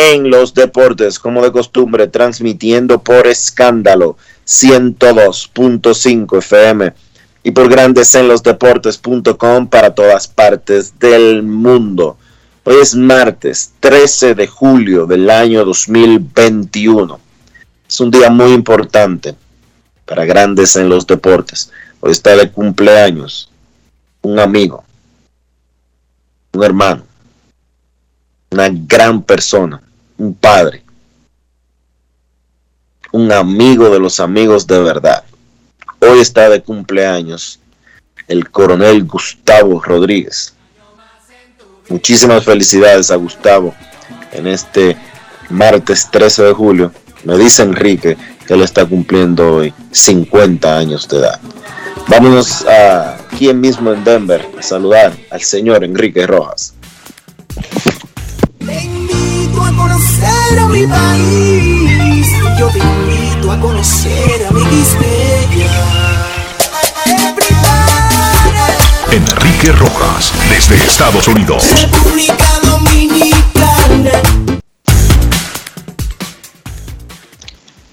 en los Deportes, como de costumbre, transmitiendo por escándalo 102.5 FM y por Grandes en los Deportes.com para todas partes del mundo. Hoy es martes 13 de julio del año 2021. Es un día muy importante para grandes en los deportes. Hoy está de cumpleaños un amigo, un hermano, una gran persona, un padre, un amigo de los amigos de verdad. Hoy está de cumpleaños el coronel Gustavo Rodríguez. Muchísimas felicidades a Gustavo en este martes 13 de julio me dice Enrique que él está cumpliendo hoy 50 años de edad. Vámonos a quien mismo en Denver a saludar al señor Enrique Rojas. Conocer a mi país. Yo te invito a conocer a mi Enrique Rojas, desde Estados Unidos. República Dominicana.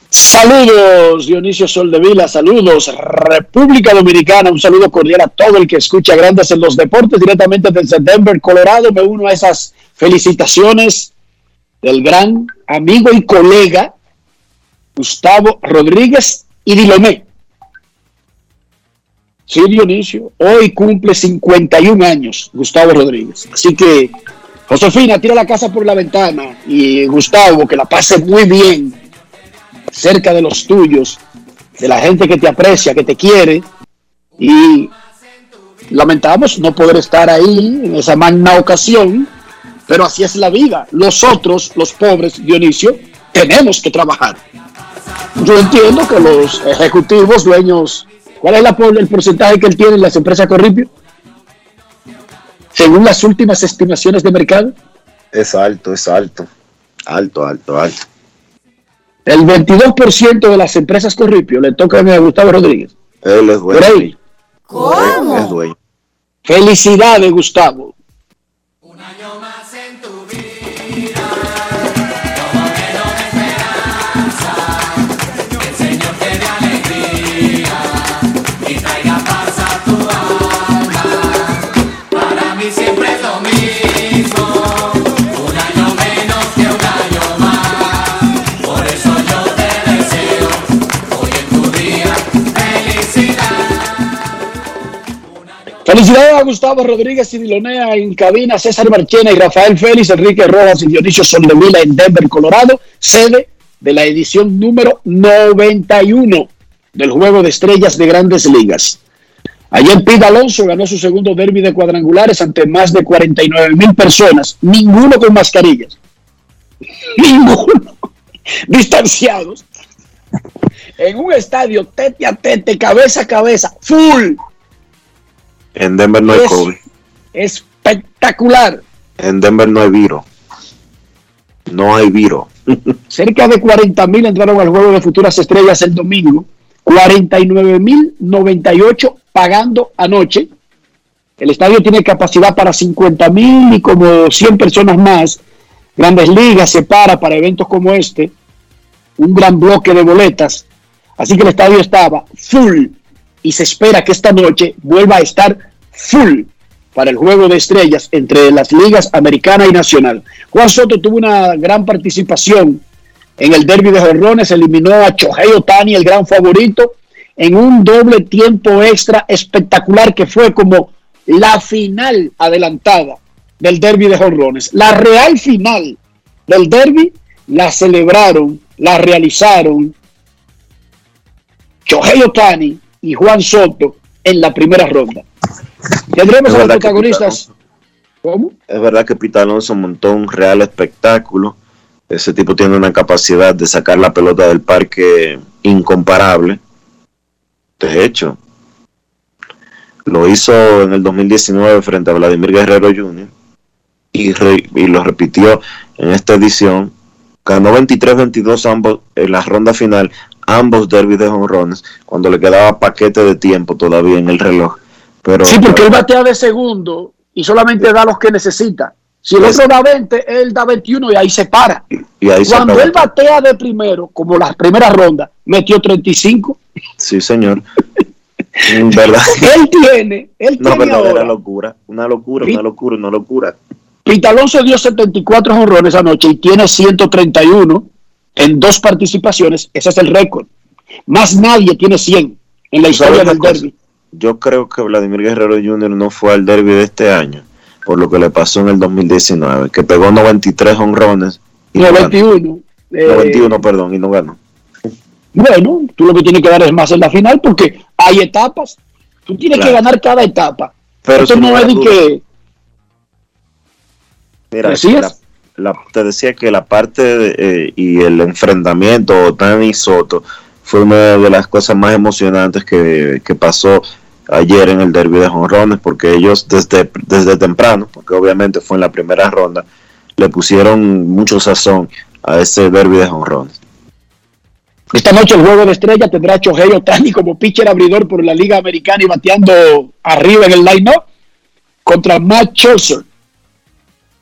Saludos, Dionisio Soldevila, saludos, República Dominicana, un saludo cordial a todo el que escucha Grandes en los Deportes directamente desde Denver, Colorado. Me uno a esas felicitaciones del gran amigo y colega Gustavo Rodríguez y Dilomé. Sí, Dionisio, hoy cumple 51 años Gustavo Rodríguez. Así que, Josefina, tira la casa por la ventana y Gustavo, que la pase muy bien cerca de los tuyos, de la gente que te aprecia, que te quiere, y lamentamos no poder estar ahí en esa magna ocasión, pero así es la vida. Los otros, los pobres, Dionisio, tenemos que trabajar. Yo entiendo que los ejecutivos, dueños, ¿cuál es la, el porcentaje que él tiene en las empresas Corripio? Según las últimas estimaciones de mercado. Es alto, es alto. Alto, alto, alto. El 22% de las empresas Corripio le tocan a Gustavo Rodríguez. Él es dueño. Por ahí. ¿Cómo? Es dueño. Felicidades, Gustavo. Felicidades a Gustavo Rodríguez y Dilonea en cabina, César Marchena y Rafael Félix, Enrique Rojas y Dionisio Soldevila en Denver, Colorado, sede de la edición número 91 del Juego de Estrellas de Grandes Ligas. Ayer Pete Alonso ganó su segundo derby de cuadrangulares ante más de 49 mil personas, ninguno con mascarillas, ninguno distanciados, en un estadio tete a tete, cabeza a cabeza, full En Denver no hay Es- COVID. Espectacular. En Denver no hay viro. No hay viro. Cerca de 40 mil entraron al juego de futuras estrellas el domingo. 49 mil 98 pagando anoche. El estadio tiene capacidad para 50 mil y como 100 personas más. Grandes Ligas separa para eventos como este un gran bloque de boletas. Así que el estadio estaba full y se espera que esta noche vuelva a estar full para el juego de estrellas entre las ligas americana y nacional. Juan Soto tuvo una gran participación en el derby de Jorrones, eliminó a Chohei Otani, el gran favorito, en un doble tiempo extra espectacular que fue como la final adelantada del derby de Jorrones. La real final del derby la celebraron, la realizaron Chohei Otani y Juan Soto en la primera ronda. Tendremos a los protagonistas. ¿Cómo? Es verdad que Pete Alonso montó un real espectáculo. Ese tipo tiene una capacidad de sacar la pelota del parque incomparable. De hecho, lo hizo en el 2019 frente a Vladimir Guerrero Jr. y, re- y lo repitió en esta edición. Ganó 23-22 ambos en la ronda final, ambos derbis de jonrones, cuando le quedaba paquete de tiempo todavía en el reloj. Pero Sí, porque él batea de segundo y solamente da los que necesita. Si el otro da 20, él da 21 y ahí se para. y ahí se Cuando acabó. él batea de primero, como las primeras rondas, metió 35. Sí, señor. Verdad. Él tiene, él Una tiene verdadera ahora. locura. Una locura, una locura, una locura. Pete Alonso dio 74 jonrones anoche y tiene 131 en dos participaciones. Ese es el récord. Más nadie tiene 100 en la historia ¿Sabes del derby. Yo creo que Vladimir Guerrero Jr. no fue al derby de este año, por lo que le pasó en el 2019, que pegó 93 honrones. y no ganó. 91. eh, 91, perdón, y no ganó. Bueno, tú lo que tienes que dar es más en la final porque hay etapas. Tú tienes Claro. que ganar cada etapa. Pero Esto no es de que. Mira, te decía que la parte eh, y el enfrentamiento Otani y Soto fue una de las cosas más emocionantes que, que pasó ayer en el derby de jonrones, porque ellos desde, desde temprano, porque obviamente fue en la primera ronda, le pusieron mucho sazón a ese derby de jonrones. Esta noche el juego de estrella tendrá a Shohei Otani como pitcher abridor por la Liga Americana y bateando arriba en el line-up contra Matt Scherzer,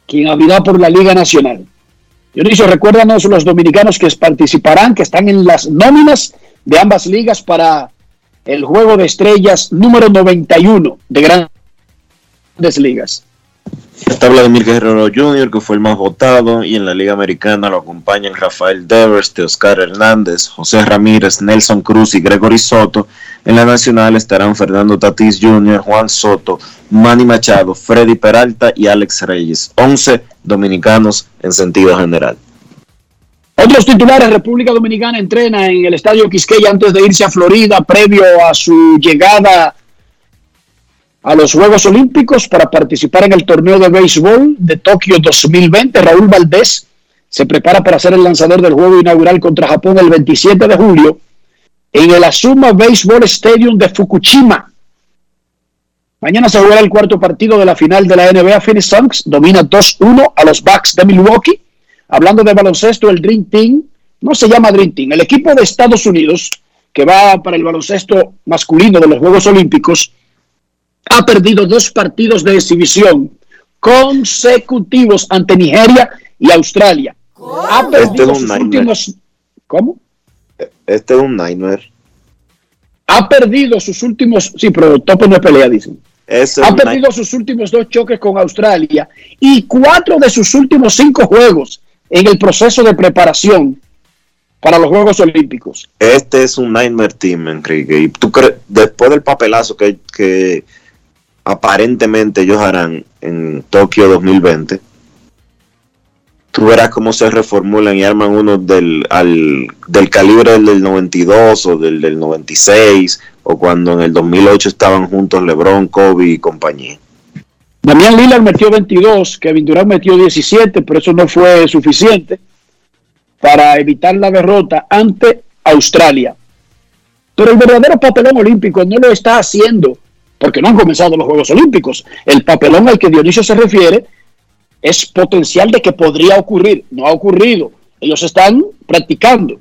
quien abrirá por la Liga Nacional. Dionisio, recuérdanos los dominicanos que participarán, que están en las nóminas de ambas ligas para el juego de estrellas número 91 de grandes ligas. Está Vladimir Guerrero Jr., que fue el más votado, y en la Liga Americana lo acompañan Rafael Devers, Oscar Hernández, José Ramírez, Nelson Cruz y Gregory Soto. En la Nacional estarán Fernando Tatís Jr., Juan Soto, Manny Machado, Freddy Peralta y Alex Reyes. 11 dominicanos en sentido general. Otros titulares, República Dominicana entrena en el Estadio Quisqueya antes de irse a Florida previo a su llegada a los Juegos Olímpicos para participar en el torneo de béisbol de Tokio 2020. Raúl Valdés se prepara para ser el lanzador del juego inaugural contra Japón el 27 de julio en el Asuma Baseball Stadium de Fukushima. Mañana se jugará el cuarto partido de la final de la NBA. Phoenix Suns domina 2-1 a los Bucks de Milwaukee. Hablando de baloncesto, el Dream Team no se llama Dream Team. El equipo de Estados Unidos que va para el baloncesto masculino de los Juegos Olímpicos ha perdido dos partidos de exhibición consecutivos ante Nigeria y Australia. Ha perdido Este sus nightmare. últimos. ¿Cómo? Este es un nightmare. Ha perdido sus últimos. Sí, pero tope no pelea, dicen. Ese es Ha perdido sus últimos dos choques con Australia y cuatro de sus últimos cinco juegos en el proceso de preparación para los Juegos Olímpicos. Este es un nightmare team, Enrique. Y tú crees, después del papelazo que, que aparentemente ellos harán en Tokio 2020, tú verás cómo se reformulan y arman uno del, al, del calibre del, del 92 o del, del 96, o cuando en el 2008 estaban juntos LeBron, Kobe y compañía. Damián Lillard metió 22, Kevin Durant metió 17, pero eso no fue suficiente para evitar la derrota ante Australia. Pero el verdadero papelón olímpico no lo está haciendo porque no han comenzado los Juegos Olímpicos. El papelón al que Dionisio se refiere es potencial de que podría ocurrir. No ha ocurrido. Ellos están practicando.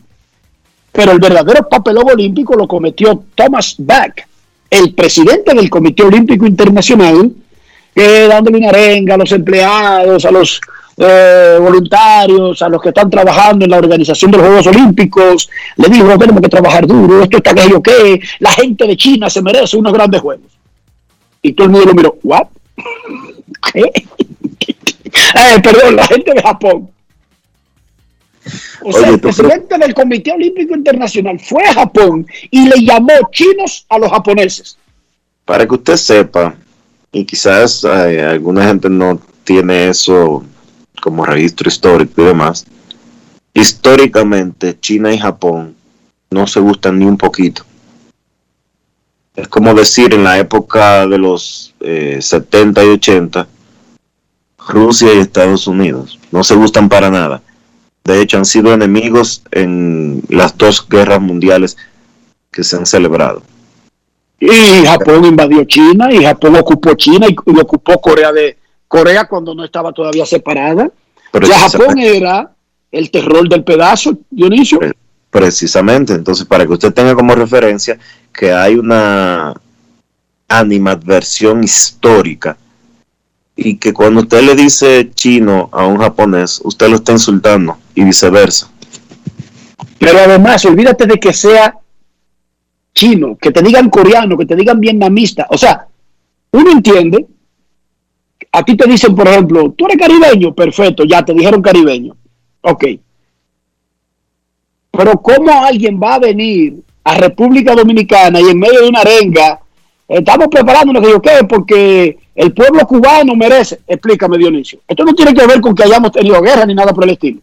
Pero el verdadero papelón olímpico lo cometió Thomas Bach, el presidente del Comité Olímpico Internacional, que dándole una arenga a los empleados, a los eh, voluntarios, a los que están trabajando en la organización de los Juegos Olímpicos, le dijo, tenemos que trabajar duro, esto está que yo qué, la gente de China se merece unos grandes juegos. Y todo el mundo lo miró, ¿what? Eh, perdón, la gente de Japón. O sea, el presidente del Comité Olímpico Internacional fue a Japón y le llamó chinos a los japoneses. Para que usted sepa, y quizás eh, alguna gente no tiene eso como registro histórico y demás, históricamente China y Japón no se gustan ni un poquito. Es como decir en la época de los eh, 70 y 80, Rusia y Estados Unidos no se gustan para nada. De hecho, han sido enemigos en las dos guerras mundiales que se han celebrado. Y Japón invadió China y Japón ocupó China y, y ocupó Corea de Corea cuando no estaba todavía separada. Pero ya Japón era el terror del pedazo, Dionisio. Pre- Precisamente, entonces para que usted tenga como referencia que hay una animadversión histórica y que cuando usted le dice chino a un japonés, usted lo está insultando y viceversa. Pero además, olvídate de que sea chino, que te digan coreano, que te digan vietnamista. O sea, uno entiende. A ti te dicen, por ejemplo, tú eres caribeño, perfecto, ya te dijeron caribeño. Ok. Pero ¿cómo alguien va a venir a República Dominicana y en medio de una arenga, estamos preparándonos, que yo qué, porque el pueblo cubano merece? Explícame, Dionisio. Esto no tiene que ver con que hayamos tenido guerra ni nada por el estilo.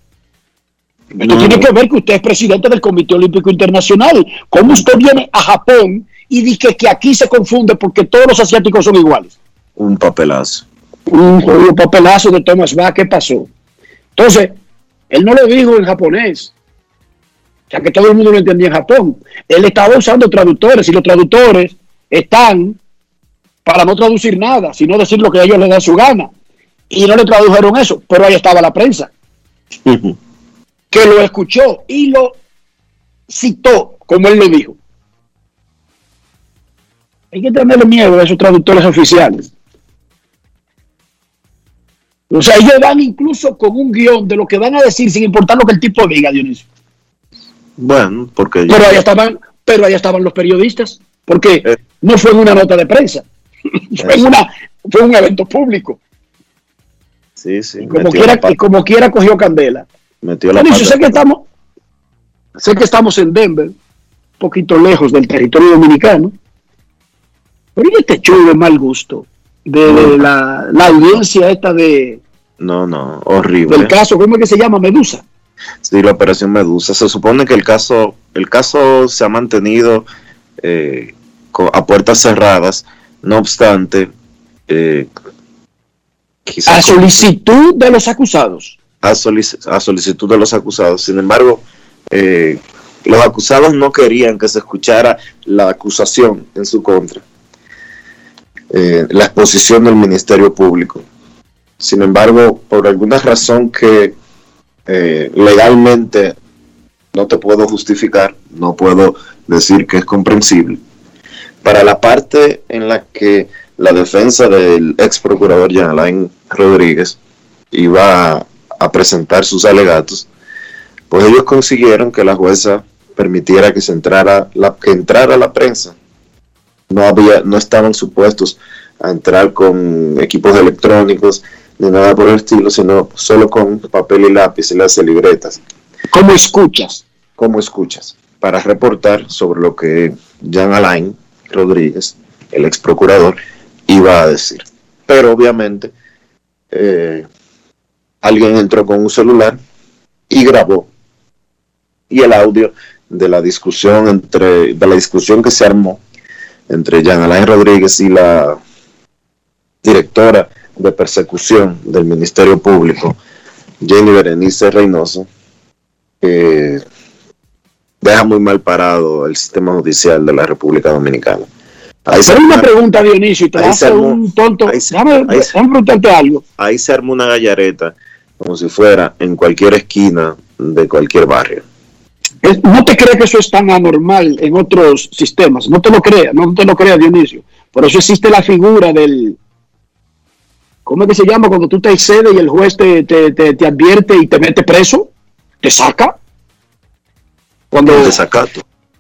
Esto No, tiene que ver que usted es presidente del Comité Olímpico Internacional. ¿Cómo usted viene a Japón y dice que aquí se confunde porque todos los asiáticos son iguales? Un papelazo. Un jodido papelazo de Thomas Bach, ¿qué pasó? Entonces, él no lo dijo en japonés, ya que todo el mundo lo entendía en Japón. Él estaba usando traductores y los traductores están para no traducir nada, sino decir lo que a ellos les da su gana. Y no le tradujeron eso, pero ahí estaba la prensa. que lo escuchó y lo citó, como él lo dijo. Hay que tenerle miedo a esos traductores oficiales. O sea, ellos van incluso con un guion de lo que van a decir sin importar lo que el tipo diga, Dionisio. Bueno, porque Pero ahí estaban, pero ahí estaban los periodistas, porque Eh. no fue en una nota de prensa, fue en una, fue un evento público. sí, sí, Como quiera, y como quiera cogió candela. metió la sé que estamos, sé que estamos en Denver, un poquito lejos del territorio dominicano, pero ¿y este show de mal gusto de, de la, la audiencia esta de No, no, horrible. del caso, ¿cómo es que se llama? Medusa. Sí, la operación Medusa. Se supone que el caso, el caso se ha mantenido eh, a puertas cerradas. No obstante, eh, A solicitud de los acusados. a, solic- a solicitud de los acusados. Sin embargo, eh, los acusados no querían que se escuchara la acusación en su contra, eh, la exposición del Ministerio Público. Sin embargo, por alguna razón que eh, legalmente no te puedo justificar, no puedo decir que es comprensible. Para la parte en la que la defensa del ex procurador Jean Alain Rodríguez iba a, presentar sus alegatos, pues ellos consiguieron que la jueza permitiera que se entrara la, que entrara la prensa. No había, no estaban supuestos a entrar con equipos electrónicos ni nada por el estilo, sino solo con papel y lápiz y las libretas como escuchas. como escuchas para reportar sobre lo que Jean Alain Rodríguez, el ex procurador, iba a decir. Pero obviamente eh, alguien entró con un celular y grabó. Y el audio de la discusión entre, de la discusión que se armó entre Jean Alain Rodríguez y la directora de persecución del Ministerio Público, Jenny Berenice Reynoso, eh, deja muy mal parado el sistema judicial de la República Dominicana. Ahí se, una pregunta, Dionisio, y te hace armó- un tonto. ahí se- ahí algo. ahí se armó una gallareta como si fuera en cualquier esquina de cualquier barrio. Es- No te creas que eso es tan anormal en otros sistemas. No te lo creas, no te lo creas, Dionisio. Por eso existe la figura del. ¿Cómo es que se llama cuando tú te excedes y el juez te, te, te- te advierte y te mete preso? ¿Te saca? Cuando El desacato.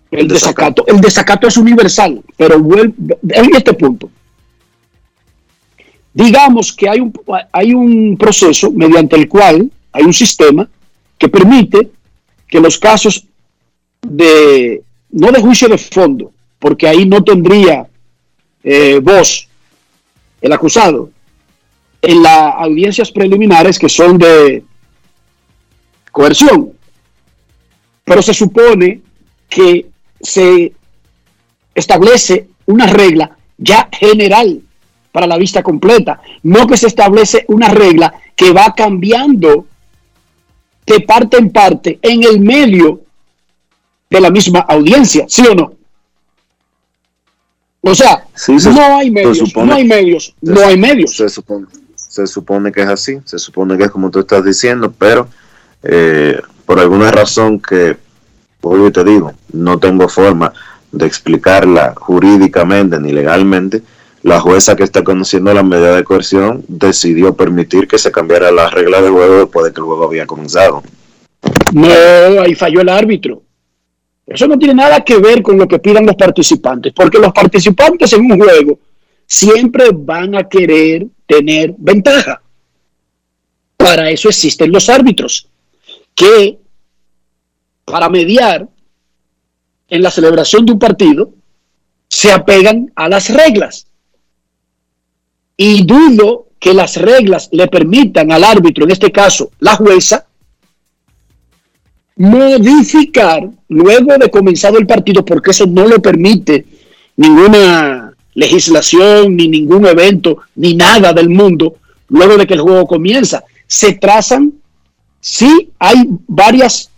el desacato, el desacato es universal, pero vuelve en este punto. Digamos que hay un, hay un proceso mediante el cual hay un sistema que permite que los casos de, no de juicio de fondo, porque ahí no tendría eh, voz el acusado, en las audiencias preliminares que son de coerción. Pero se supone que se establece una regla ya general para la vista completa, no que se establece una regla que va cambiando de parte en parte en el medio de la misma audiencia, ¿sí o no? O sea, Sí, se- no hay se medios, supone- no hay medios, se- no hay medios. Se supone, se supone que es así, se supone que es como tú estás diciendo, pero eh, por alguna razón que, vuelvo y te digo, no tengo forma de explicarla jurídicamente ni legalmente, la jueza que está conociendo la medida de coerción decidió permitir que se cambiara la regla de juego después de que el juego había comenzado. No, ahí falló el árbitro. Eso no tiene nada que ver con lo que pidan los participantes, porque los participantes en un juego siempre van a querer tener ventaja. Para eso existen los árbitros, que para mediar en la celebración de un partido se apegan a las reglas. Y dudo que las reglas le permitan al árbitro, en este caso la jueza, modificar luego de comenzado el partido, porque eso no lo permite ninguna legislación, ni ningún evento, ni nada del mundo, luego de que el juego comienza. Se trazan, sí, hay varias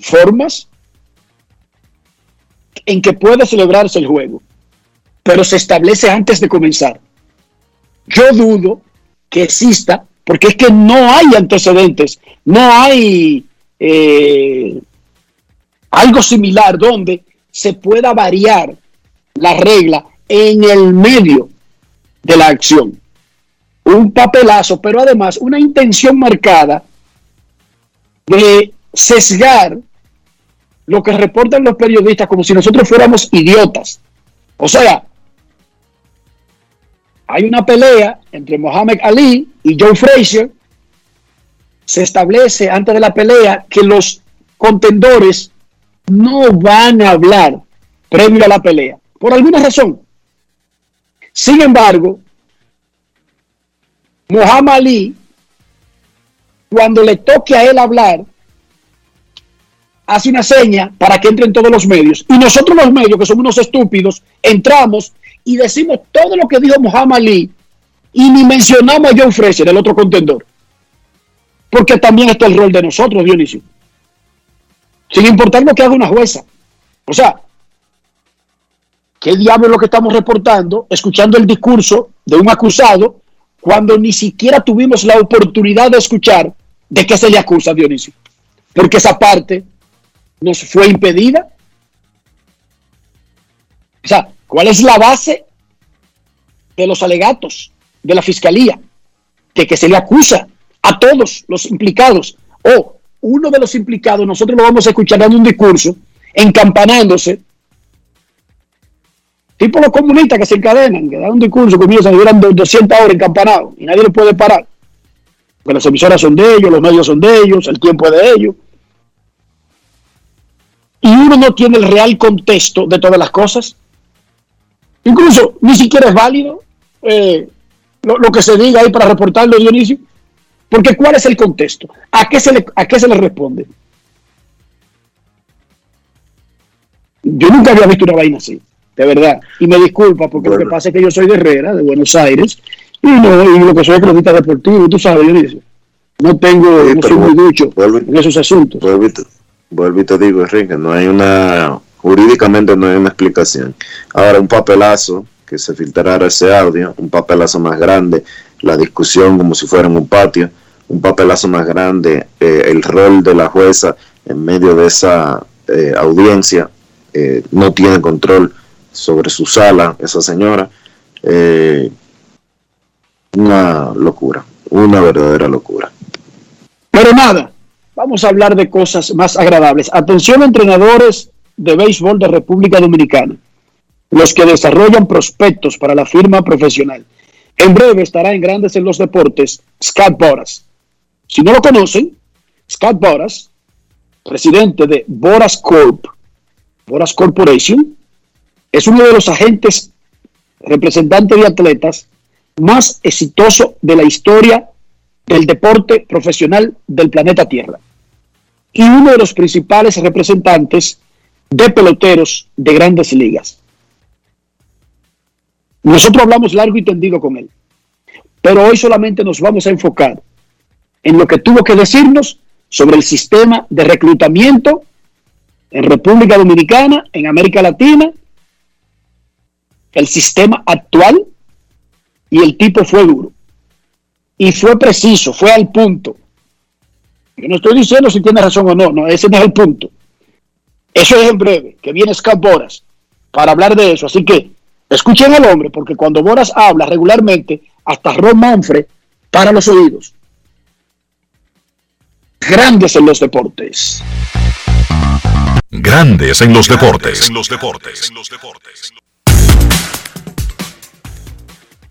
formas en que puede celebrarse el juego, pero se establece antes de comenzar. Yo dudo que exista, porque es que no hay antecedentes, no hay eh, algo similar donde se pueda variar la regla en el medio de la acción. Un papelazo, pero además una intención marcada de sesgar lo que reportan los periodistas como si nosotros fuéramos idiotas. O sea, hay una pelea entre Mohamed Ali y Joe Frazier. Se establece antes de la pelea que los contendores no van a hablar previo a la pelea, por alguna razón. Sin embargo, Muhammad Ali, cuando le toque a él hablar, hace una seña para que entren todos los medios. Y nosotros los medios, que somos unos estúpidos, entramos y decimos todo lo que dijo Muhammad Ali y ni mencionamos a John Fraser, el otro contendor. Porque también está el rol de nosotros, Dionisio. Sin importar lo que haga una jueza. O sea, ¿qué diablo es lo que estamos reportando, escuchando el discurso de un acusado, cuando ni siquiera tuvimos la oportunidad de escuchar de qué se le acusa, Dionisio? Porque esa parte nos fue impedida. O sea, ¿cuál es la base de los alegatos de la fiscalía? De que se le acusa a todos los implicados. O uno de los implicados, nosotros lo vamos a escuchar dando un discurso, encampanándose. Tipo los comunistas que se encadenan, que dan un discurso, comienzan, duran 200 horas encampanados y nadie lo puede parar. Porque las emisoras son de ellos, los medios son de ellos, el tiempo es de ellos y uno no tiene el real contexto de todas las cosas. Incluso ni siquiera es válido eh, lo, lo que se diga ahí para reportarlo, Dionisio. Porque ¿cuál es el contexto? ¿A qué se le, a qué se le responde? Yo nunca había visto una vaina así, de verdad. Y me disculpa porque lo que pasa es que yo soy de Herrera, de Buenos Aires, y, no, y lo que soy es cronista deportivo, y tú sabes, Dionisio. No tengo, Sí, no soy muy ducho en esos asuntos. Vuelvo y te, vuelvo y te digo, Enrique, no hay una Jurídicamente no hay una explicación. Ahora, un papelazo, que se filtrara ese audio, un papelazo más grande, la discusión como si fuera en un patio, un papelazo más grande, eh, el rol de la jueza en medio de esa eh, audiencia, eh, no tiene control sobre su sala, esa señora. Eh, una locura, una verdadera locura. Pero nada, vamos a hablar de cosas más agradables. Atención entrenadores de béisbol de República Dominicana, los que desarrollan prospectos para la firma profesional. En breve estará en Grandes en los Deportes Scott Boras. Si no lo conocen, Scott Boras, presidente de Boras Corp, Boras Corporation, es uno de los agentes representantes de atletas más exitoso de la historia del deporte profesional del planeta Tierra y uno de los principales representantes de peloteros de grandes ligas. Nosotros hablamos largo y tendido con él, pero hoy solamente nos vamos a enfocar en lo que tuvo que decirnos sobre el sistema de reclutamiento en República Dominicana, en América Latina, el sistema actual y el tipo fue duro. Y fue preciso, fue al punto. Yo no estoy diciendo si tiene razón o no, no, ese no es el punto. Eso es en breve, que viene Scott Boras para hablar de eso. Así que escuchen al hombre, porque cuando Boras habla regularmente, hasta Ron Manfred para los oídos. Grandes en los deportes. Grandes en los deportes. En los deportes.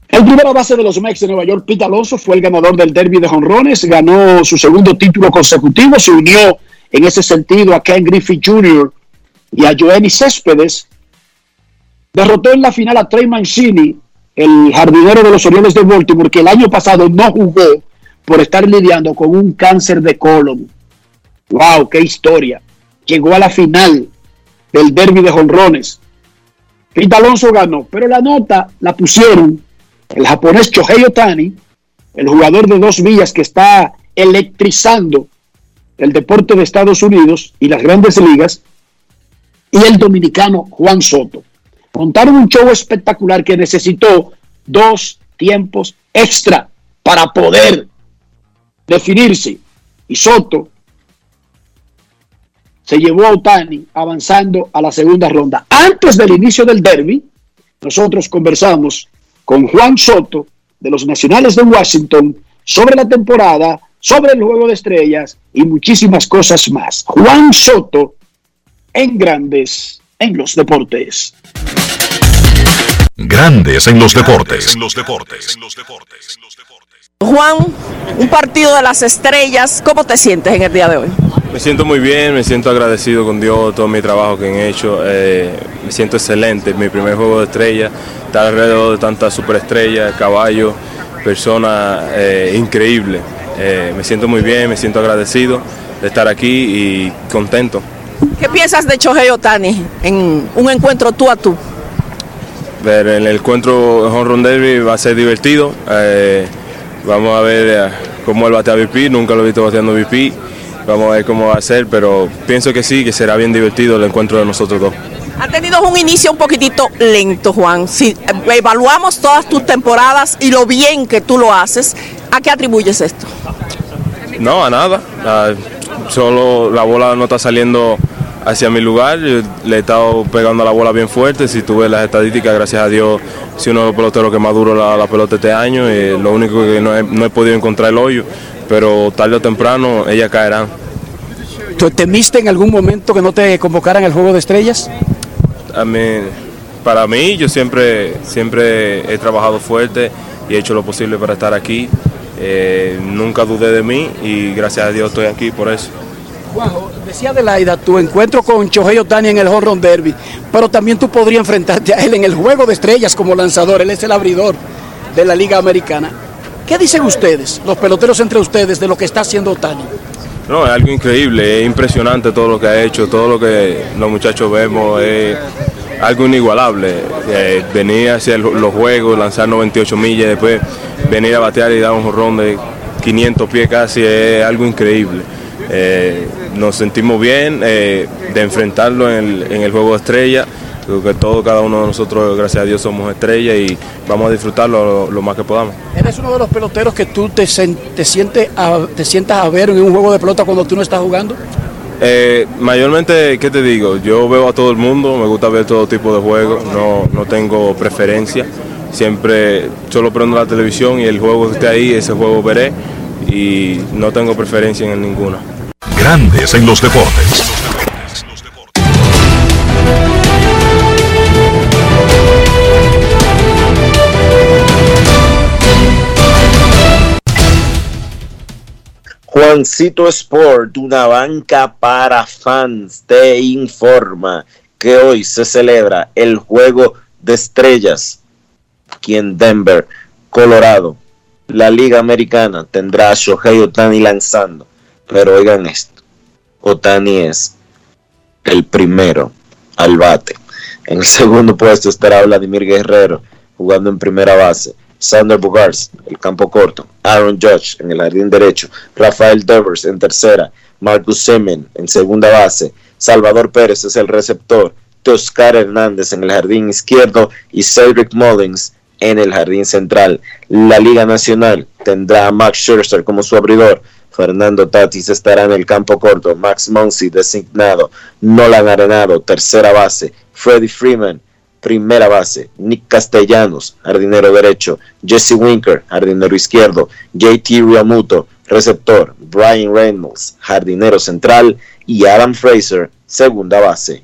El primera base de los Mets de Nueva York, Pete Alonso, fue el ganador del derby de jonrones, ganó su segundo título consecutivo, se unió en ese sentido a Ken Griffey Jr. y a Joenny Céspedes. Derrotó en la final a Trey Mancini, el jardinero de los Orioles de Baltimore, que el año pasado no jugó por estar lidiando con un cáncer de colon. ¡Wow! ¡Qué historia! Llegó a la final del derby de jonrones. Pete Alonso ganó, pero la nota la pusieron el japonés Shohei Otani, el jugador de dos villas que está electrizando el deporte de Estados Unidos y las grandes ligas, y el dominicano Juan Soto. Montaron un show espectacular que necesitó dos tiempos extra para poder definirse. Y Soto se llevó a Otani avanzando a la segunda ronda. Antes del inicio del derby, nosotros conversamos con Juan Soto de los Nacionales de Washington sobre la temporada, sobre el juego de estrellas y muchísimas cosas más. Juan Soto en Grandes en los Deportes. Grandes en los deportes. En los deportes. Juan, un partido de las estrellas, ¿cómo te sientes en el día de hoy? Me siento muy bien, me siento agradecido con Dios, todo mi trabajo que han hecho, eh, me siento excelente, mi primer juego de estrella, estar alrededor de tantas superestrellas, caballos, personas eh, increíbles. Eh, me siento muy bien, me siento agradecido de estar aquí y contento. ¿Qué piensas de Shohei Otani en un encuentro tú a tú? Ver en el encuentro Home Run Derby va a ser divertido. eh, vamos a ver cómo él batea VP, nunca lo he visto bateando VP. Vamos a ver cómo va a ser, pero pienso que sí, que será bien divertido el encuentro de nosotros dos. Ha tenido un inicio un poquitito lento, Juan. Si evaluamos todas tus temporadas y lo bien que tú lo haces, ¿a qué atribuyes esto? No, a nada. Solo la bola no está saliendo hacia mi lugar. Yo le he estado pegando a la bola bien fuerte. Si tú ves las estadísticas, gracias a Dios, soy uno de los peloteros que más duro la, la pelota este año. Y lo único que no he, no he podido encontrar el hoyo. Pero tarde o temprano ellas caerán. ¿Tú temiste en algún momento que no te convocaran al Juego de Estrellas? Mí, para mí, yo siempre, siempre he trabajado fuerte y he hecho lo posible para estar aquí. Eh, nunca dudé de mí y gracias a Dios estoy aquí por eso. Juanjo, decía Adelaida tu encuentro con Shohei Otani en el Home Run Derby, pero también tú podrías enfrentarte a él en el Juego de Estrellas como lanzador. Él es el abridor de la Liga Americana. ¿Qué dicen ustedes, los peloteros entre ustedes, de lo que está haciendo Otani? No, es algo increíble, es impresionante todo lo que ha hecho, todo lo que los muchachos vemos, es algo inigualable. Eh, venir hacia los juegos, lanzar 98 millas, después venir a batear y dar un jorrón de 500 pies casi, es algo increíble. Eh, nos sentimos bien eh, de enfrentarlo en el, en el juego de estrella. Creo que todos, cada uno de nosotros, gracias a Dios, somos estrellas y vamos a disfrutarlo lo, lo más que podamos. Eres uno de los peloteros que tú te, te, sientes a- te sientas a ver en un juego de pelota cuando tú no estás jugando. Eh, mayormente, ¿qué te digo? Yo veo a todo el mundo, me gusta ver todo tipo de juegos, no, no tengo preferencia. Siempre solo prendo la televisión y el juego que esté ahí, ese juego veré y no tengo preferencia en ninguna. Grandes en los deportes. Juancito Sport, una banca para fans, te informa que hoy se celebra el juego de estrellas aquí en Denver, Colorado. La Liga Americana tendrá a Shohei Otani lanzando, pero oigan esto, Otani es el primero al bate. En el segundo puesto estará Vladimir Guerrero jugando en primera base. Sander Bogarts, el campo corto. Aaron Judge en el jardín derecho. Rafael Devers en tercera. Marcus Semien en segunda base. Salvador Pérez es el receptor. Toscar Hernández en el jardín izquierdo. Y Cedric Mullins en el jardín central. La Liga Nacional tendrá a Max Scherzer como su abridor. Fernando Tatis estará en el campo corto. Max Muncy designado. Nolan Arenado, tercera base. Freddie Freeman, primera base. Nick Castellanos, jardinero derecho. Jesse Winker, jardinero izquierdo. JT Realmuto, receptor. Brian Reynolds, jardinero central. Y Adam Fraser, segunda base.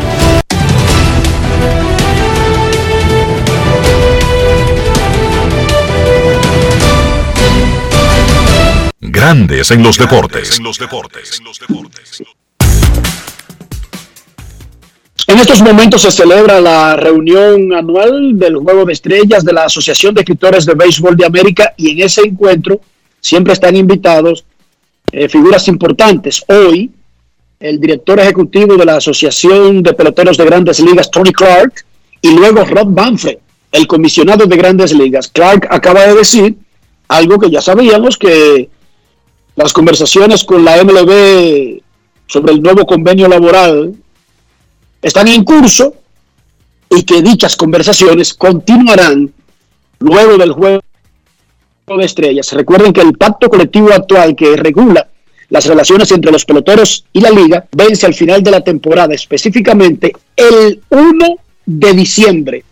Grandes en los deportes. En estos momentos se celebra la reunión anual del Juego de Estrellas de la Asociación de Escritores de Béisbol de América y en ese encuentro siempre están invitados eh, figuras importantes. Hoy, el director ejecutivo de la Asociación de Peloteros de Grandes Ligas, Tony Clark, y luego Rob Banfre, el comisionado de Grandes Ligas. Clark acaba de decir algo que ya sabíamos, que las conversaciones con la MLB sobre el nuevo convenio laboral están en curso y que dichas conversaciones continuarán luego del juego de estrellas. Recuerden que el pacto colectivo actual que regula las relaciones entre los peloteros y la liga vence al final de la temporada, específicamente el 1 de diciembre.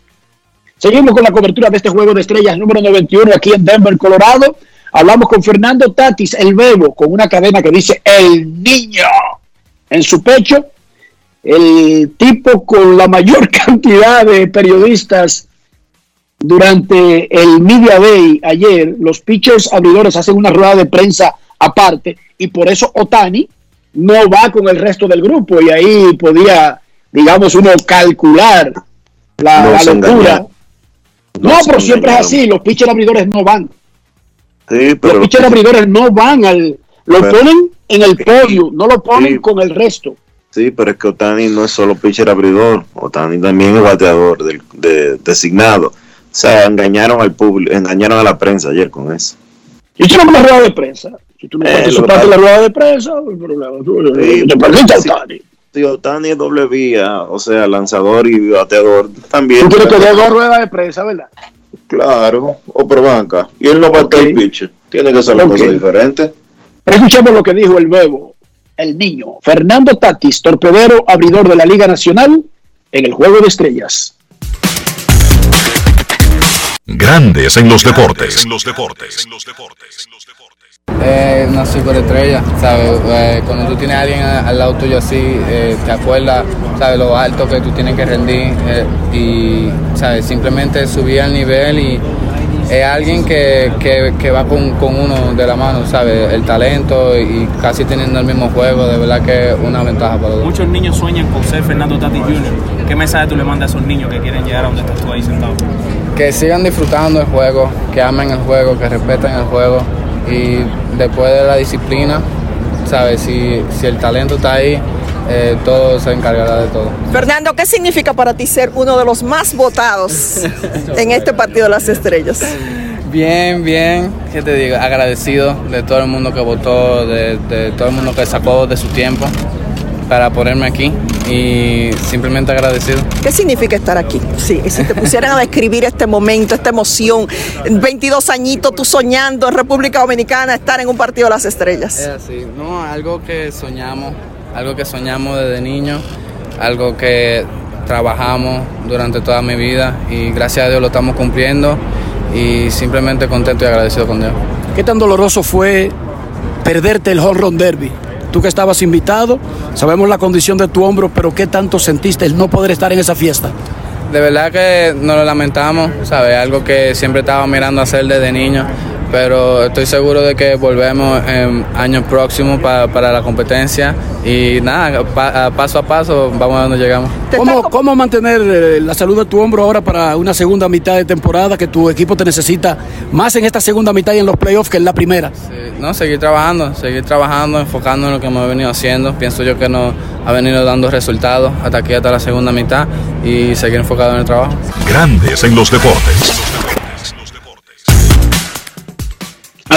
Seguimos con la cobertura de este juego de estrellas número 91 aquí en Denver, Colorado. Hablamos con Fernando Tatis, el bebo, con una cadena que dice el niño en su pecho el tipo con la mayor cantidad de periodistas durante el Media Day ayer, los pitchers abridores hacen una rueda de prensa aparte y por eso Otani no va con el resto del grupo y ahí podía, digamos, uno calcular la, No la se locura. No, pero siempre es así, los pitchers abridores no van. Sí, Los pitchers abridores no van al... Lo Pero- ponen en el podio, no lo ponen Sí. con el resto. Sí, pero es que Otani no es solo pitcher abridor, Otani también es bateador del, de- designado. O sea, engañaron al público, engañaron a la prensa ayer con eso. Y hicieron una rueda de prensa. Si tú no Eh, la rueda de prensa, hay problema. Sí, te perdiste al sí. Tani. Si Otani es doble vía, o sea, lanzador y bateador, también. Tú quieres que dé dos ruedas de prensa, ¿verdad? Claro, o por banca. Y él no batea Ok. el pitcher. Tiene que ser una cosa diferente. Escuchemos lo que dijo el bebo, el niño. Fernando Tatis, torpedero, abridor de la Liga Nacional, en el Juego de Estrellas. Grandes en los deportes. Eh, una superestrella, ¿sabes? Eh, cuando tú tienes a alguien al lado tuyo así, eh, te acuerdas, ¿sabes? Lo alto que tú tienes que rendir eh, y, ¿sabes? Simplemente subir al nivel y es alguien que, que- que va con, con uno de la mano, ¿sabes? El talento y casi teniendo el mismo juego, de verdad que es una ventaja para los dos. Muchos niños sueñan con ser Fernando Tati Jr. ¿Qué mensaje tú le mandas a esos niños que quieren llegar a donde estás tú ahí sentado? Que sigan disfrutando el juego, que amen el juego, que respeten el juego y después de la disciplina, ¿sabes? Si, si el talento está ahí, eh, todo se encargará de todo. Fernando, ¿qué significa para ti ser uno de los más votados en este partido de las estrellas? Bien, bien, ¿qué te digo? Agradecido de todo el mundo que votó, de, de todo el mundo que sacó de su tiempo para ponerme aquí y simplemente agradecido. ¿Qué significa estar aquí? Sí, si te pusieran a describir este momento, esta emoción, 22 añitos, tú soñando en República Dominicana, estar en un partido de las Es estrellas. así, no, algo que soñamos, algo que soñamos desde niño, algo que trabajamos durante toda mi vida y gracias a Dios lo estamos cumpliendo y simplemente contento y agradecido con Dios. ¿Qué tan doloroso fue perderte el Home Run Derby? Tú que estabas invitado, sabemos la condición de tu hombro, pero ¿qué tanto sentiste el no poder estar en esa fiesta? De verdad que nos lo lamentamos, ¿sabes? Algo que siempre estaba mirando hacer desde niño, pero estoy seguro de que volvemos en años próximos pa- para la competencia y nada, pa- paso a paso vamos a donde llegamos. ¿Cómo, cómo mantener eh, la salud de tu hombro ahora para una segunda mitad de temporada que tu equipo te necesita más en esta segunda mitad y en los playoffs que en la primera? Sí, no, seguir trabajando, seguir trabajando, enfocando en lo que hemos venido haciendo. Pienso yo que nos ha venido dando resultados hasta aquí, hasta la segunda mitad y seguir enfocado en el trabajo. Grandes en los deportes.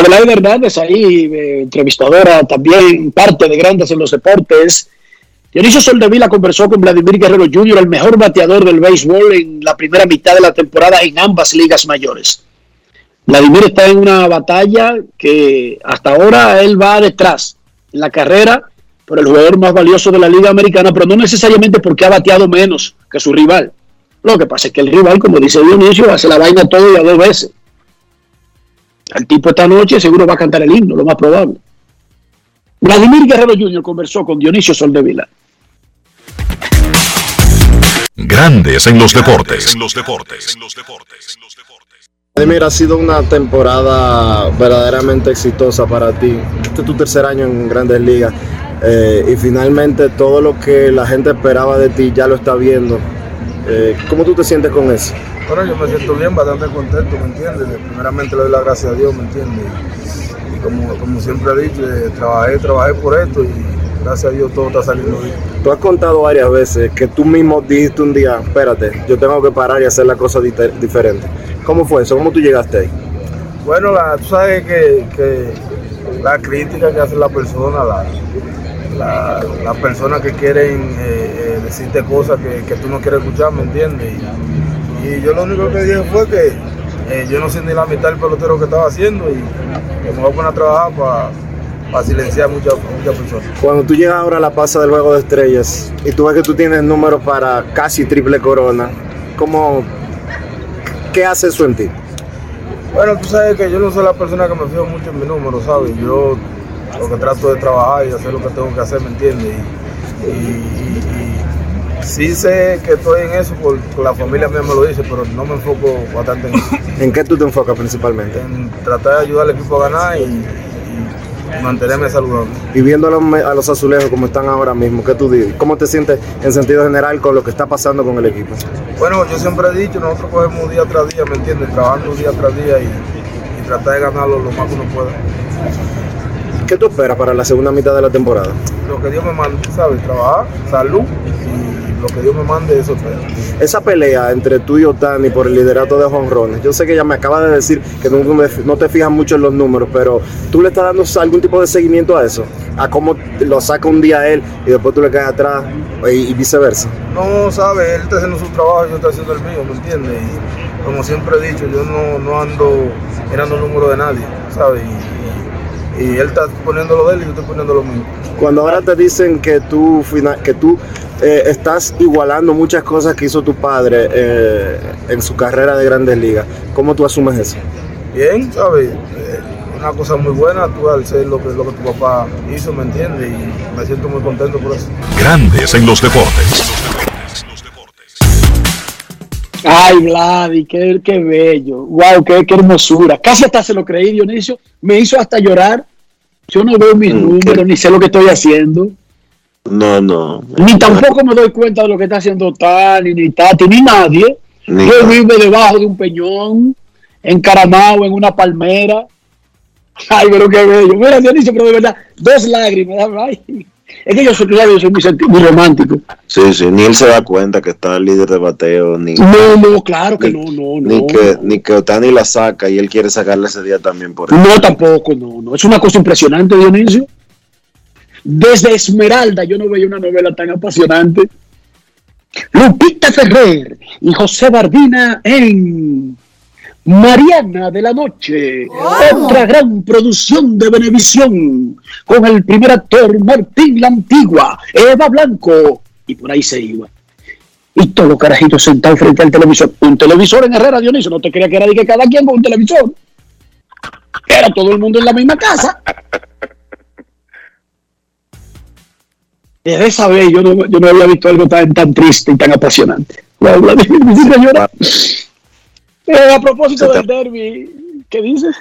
Adelaide Hernández ahí, eh, entrevistadora también, parte de Grandes en los Deportes. Dionisio Soldevila conversó con Vladimir Guerrero Jr., el mejor bateador del béisbol en la primera mitad de la temporada en ambas ligas mayores. Vladimir está en una batalla que hasta ahora él va detrás en la carrera por el jugador más valioso de la liga americana, pero no necesariamente porque ha bateado menos que su rival. Lo que pasa es que el rival, como dice Dionisio, hace la vaina todo y a dos veces. El tipo esta noche seguro va a cantar el himno, lo más probable. Vladimir Guerrero Jr. conversó con Dionisio Soldevila. Grandes en los deportes. En los deportes. Vladimir, ha sido una temporada verdaderamente exitosa para ti. Este es tu tercer año en Grandes Ligas eh, y finalmente todo lo que la gente esperaba de ti ya lo está viendo. Eh, ¿Cómo tú te sientes con eso? Bueno, yo me siento bien, bastante contento, ¿me entiendes? Primeramente le doy las gracias a Dios, ¿me entiendes? Y, como, como siempre he dicho, eh, trabajé, trabajé por esto y gracias a Dios todo está saliendo bien. Tú has contado varias veces que tú mismo dijiste un día, espérate, yo tengo que parar y hacer la cosa dite- diferente. ¿Cómo fue eso? ¿Cómo tú llegaste ahí? Bueno, la, tú sabes que, que la crítica que hace la persona, la, la, las personas que quieren eh, eh, decirte cosas que, que tú no quieres escuchar, ¿me entiendes? Y, yo lo único que dije fue que eh, yo no sé ni la mitad del pelotero que estaba haciendo y que me voy a poner a trabajar para silenciar muchas muchas personas. Cuando tú llegas ahora a la pasa del juego de estrellas y tú ves que tú tienes números para casi triple corona, ¿cómo, ¿qué hace eso en ti? Bueno, tú sabes que yo no soy la persona que me fijo mucho en mi número, ¿sabes? Yo lo que trato de trabajar y hacer lo que tengo que hacer, ¿me entiendes? Y, y- y- y sí sé que estoy en eso porque la familia mía me lo dice, pero no me enfoco bastante en eso. ¿En qué tú te enfocas principalmente? En tratar de ayudar al equipo a ganar y, y mantenerme saludable. Y viendo a los, a los azulejos como están ahora mismo, ¿qué tú dices? ¿Cómo te sientes en sentido general con lo que está pasando con el equipo? Bueno, yo siempre he dicho, nosotros cogemos día tras día, ¿me entiendes? Trabajando día tras día y, y tratar de ganarlo lo más que uno pueda. ¿Qué tú esperas para la segunda mitad de la temporada? Lo que Dios me mande, ¿sabes? Trabajar, salud y lo que Dios me mande, eso espero. Esa pelea entre tú y Otani por el liderato de jonrones, yo sé que ella me acaba de decir que no, no te fijas mucho en los números, pero tú le estás dando algún tipo de seguimiento a eso, a cómo lo saca un día él y después tú le caes atrás y, viceversa. No, ¿sabes? Él está haciendo su trabajo y yo estoy haciendo el mío, ¿me entiendes? Y como siempre he dicho, yo no, no ando mirando el número de nadie, ¿sabes? Y, y- él está poniendo lo de él y yo estoy poniendo lo mío. Cuando ahora te dicen que tú, que tú eh, estás igualando muchas cosas que hizo tu padre eh, en su carrera de grandes ligas, ¿cómo tú asumes eso? Bien, ¿sabes? Eh, una cosa muy buena, tú al ser lo que, lo que tu papá hizo, ¿me entiendes? Y me siento muy contento por eso. Grandes en los deportes. Ay, Vladi, qué, qué bello. Wow, qué, qué hermosura. Casi hasta se lo creí, Dionisio. Me hizo hasta llorar. Yo no veo mis Mm, números, qué- ni sé lo que estoy haciendo. No, no. Ni tampoco me doy cuenta de lo que está haciendo Tani, ni Tati, ni nadie. Ni Yo vivo debajo de un peñón, encaramado en una palmera. Ay, pero qué bello. Mira, Dionisio, pero de verdad, dos lágrimas. Ay. Es que yo soy, claro, yo soy muy, muy romántico. Sí, sí, ni él se da cuenta que está el líder de bateo, ni, No, no, claro que ni, no, no, ni no. que, ni que Otani la saca y él quiere sacarla ese día también por él. No, tampoco, no, no. Es una cosa impresionante, Dionisio. Desde Esmeralda yo no veía una novela tan apasionante. Lupita Ferrer y José Bardina en Mariana de la Noche, otra gran producción de Benevisión, con el primer actor Martín La Antigua, Eva Blanco, y por ahí se iba. Y todos los carajitos sentados frente al televisor. Un televisor en Herrera, Dionisio, no te creía que era de que cada quien con un televisor. Era todo el mundo en la misma casa. Desde esa vez yo no, yo no había visto algo tan, tan triste y tan apasionante. Me hiciste llorar. Eh, a propósito te- del derby, ¿qué dices?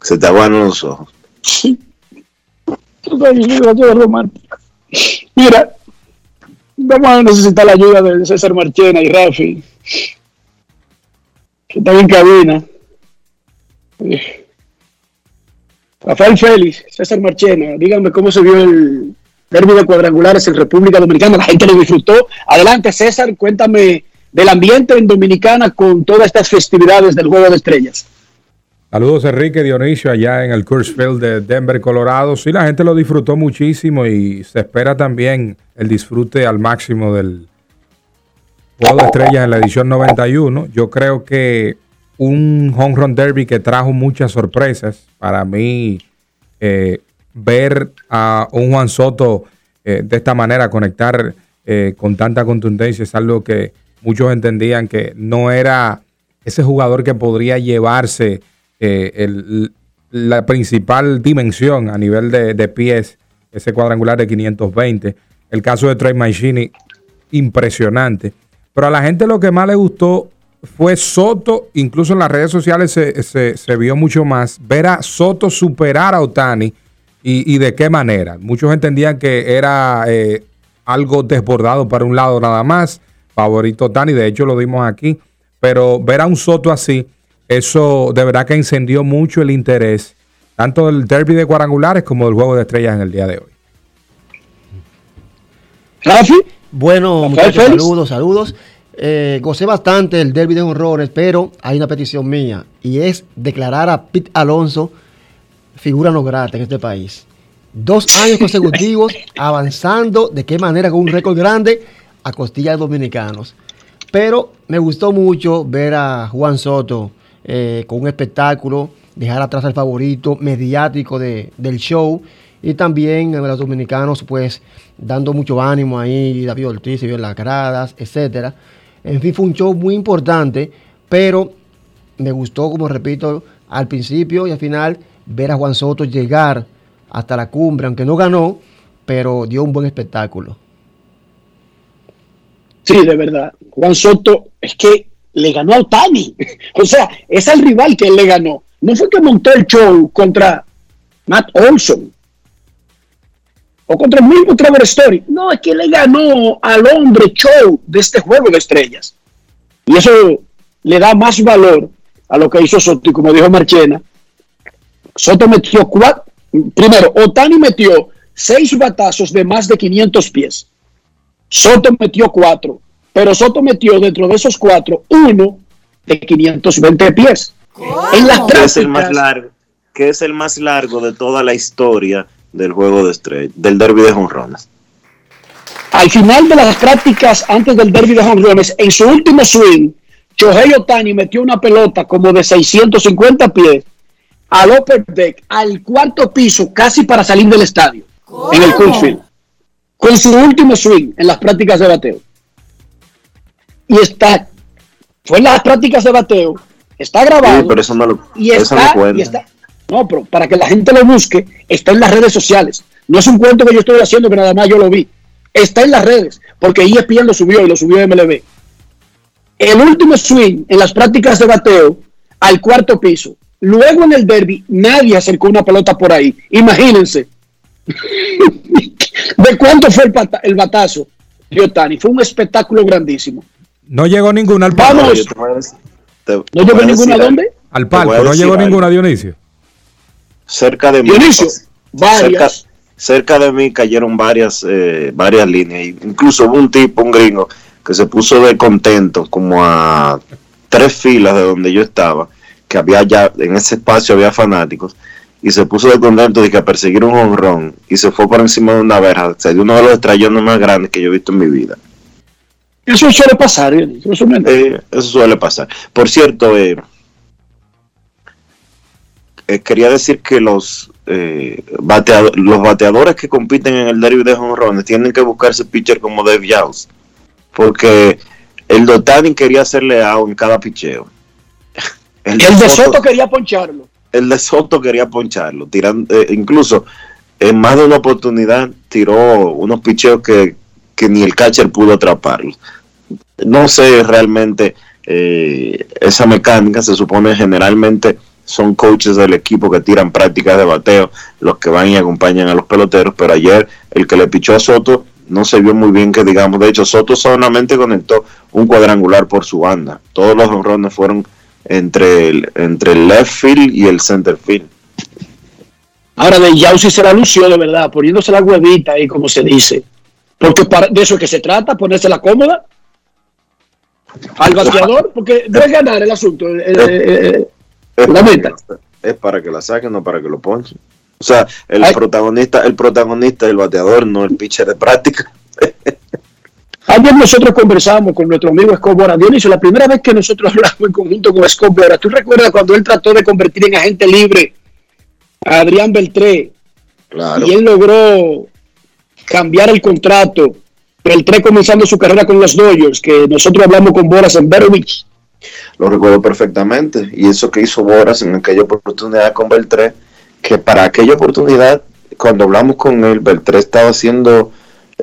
Se te aguanan los ojos. Sí. Mira, vamos a necesitar la ayuda de César Marchena y Rafi, que están en cabina. Eh, Rafael Félix, César Marchena, díganme cómo se vio el derbi de cuadrangulares en República Dominicana. La gente lo disfrutó. Adelante, César, cuéntame del ambiente en Dominicana con todas estas festividades del Juego de Estrellas. Saludos Enrique Dionisio allá en el Coors Field de Denver, Colorado. Sí, la gente lo disfrutó muchísimo y se espera también el disfrute al máximo del Juego de Estrellas en la edición 91. Yo creo que un home run derby que trajo muchas sorpresas. Para mí, eh, ver a un Juan Soto eh, de esta manera conectar eh, con tanta contundencia es algo que muchos entendían que no era ese jugador que podría llevarse eh, la principal dimensión a nivel de, pies, ese cuadrangular de 520. El caso de Trey Mancini, impresionante. Pero a la gente lo que más le gustó fue Soto, incluso en las redes sociales se, se- se vio mucho más, ver a Soto superar a Otani y, y de qué manera. Muchos entendían que era eh, algo desbordado para un lado nada más, favorito Otani, de hecho lo dimos aquí, pero ver a un Soto así, eso de verdad que encendió mucho el interés, tanto del derby de cuadrangulares como del juego de estrellas en el día de hoy. Rafi. Bueno, muchachos, Félix. saludos, saludos. Eh, gocé bastante el derby de honrores, pero hay una petición mía y es declarar a Pete Alonso figura no grata en este país. Dos años consecutivos avanzando, de qué manera con un récord grande a costillas dominicanos. Pero me gustó mucho ver a Juan Soto eh, con un espectáculo, dejar atrás al favorito mediático de- del show y también a los dominicanos pues dando mucho ánimo ahí, David Ortiz se vio en las gradas, etcétera. En fin, fue un show muy importante, pero me gustó, como repito, al principio y al final ver a Juan Soto llegar hasta la cumbre, aunque no ganó, pero dio un buen espectáculo. Sí, de verdad. Juan Soto es que le ganó a Otani. O sea, es al rival que él le ganó. No fue que montó el show contra Matt Olson o contra el mismo Trevor Story. No, es que le ganó al hombre show de este juego de estrellas. Y eso le da más valor a lo que hizo Soto. Y como dijo Marchena, Soto metió cuatro. Primero, Otani metió seis batazos de más de 500 pies. Soto metió cuatro, pero Soto metió dentro de esos cuatro uno de 520 pies. En las Que es el más largo, que es el más largo de toda la historia del juego de estrellas, del derby de jonrones. al final de las prácticas antes del derby de jonrones, en su último swing, Shohei Otani metió una pelota como de 650 pies al upper deck, al cuarto piso, casi para salir del estadio, en el Coors Field, con su último swing en las prácticas de bateo. Y está, fue en las prácticas de bateo, está grabado. Sí, pero eso no lo, y eso no está, cuenta. y está- no, pero para que la gente lo busque, está en las redes sociales. No es un cuento que yo estoy haciendo que nada más yo lo vi. Está en las redes, porque ESPN lo subió y lo subió MLB. el último swing en las prácticas de bateo al cuarto piso. Luego en el derby, nadie acercó una pelota por ahí. Imagínense. ¿De cuánto fue el, batazo de Otani? Fue un espectáculo grandísimo. No llegó ninguna al palco. Vamos. ¿No ¿No llegó ninguna a dónde? Al palco, no llegó algo. ninguna Dionisio. Cerca de mí. Dionisio, cerca, varias. cerca de mí cayeron varias, eh, varias líneas. Incluso hubo un tipo, un gringo, que se puso de contento como a tres filas de donde yo estaba, que había ya, en ese espacio había fanáticos, y se puso de contento de que a perseguir un honrón y se fue por encima de una verja. O sea, de uno de los estrellones más grandes que yo he visto en mi vida. Eso suele pasar, Dionisio, eso me- Eh, eso suele pasar. Por cierto, eh, eh, quería decir que los, eh, bateado- los bateadores que compiten en el derby de jonrones tienen que buscarse pitcher como Dave Yaus. Porque el Dotani quería hacerle out en cada picheo. El El de Soto quería poncharlo. El de Soto quería poncharlo, tirando, eh, incluso en más de una oportunidad tiró unos picheos que, que ni el catcher pudo atraparlo. No sé realmente eh, esa mecánica, se supone generalmente son coaches del equipo que tiran prácticas de bateo, los que van y acompañan a los peloteros, pero ayer el que le pichó a Soto no se vio muy bien que digamos, de hecho Soto solamente conectó un cuadrangular por su banda, todos los honrones fueron entre el, entre el left field y el center field. Ahora de Yausi se la lució de verdad, poniéndose la huevita ahí, como se dice. Porque para- de eso es que se trata, ponerse la cómoda al bateador, porque no es ganar el asunto. eh, eh, Es La para, meta. que la, es para que la saquen, no para que lo ponchen. O sea, el Ay. protagonista, el protagonista es el bateador, no el pitcher de práctica. Ayer nosotros conversábamos con nuestro amigo Escobora. Dionisio, la primera vez que nosotros hablamos en conjunto con Escobora, ¿tú recuerdas cuando él trató de convertir en agente libre a Adrián Beltré Claro. y él logró cambiar el contrato? Beltré comenzando su carrera con los Dodgers, que nosotros hablamos con Boras en Vero Beach. Lo recuerdo perfectamente. Y eso que hizo Boras en aquella oportunidad con Beltré, que para aquella oportunidad, cuando hablamos con él, Beltré estaba siendo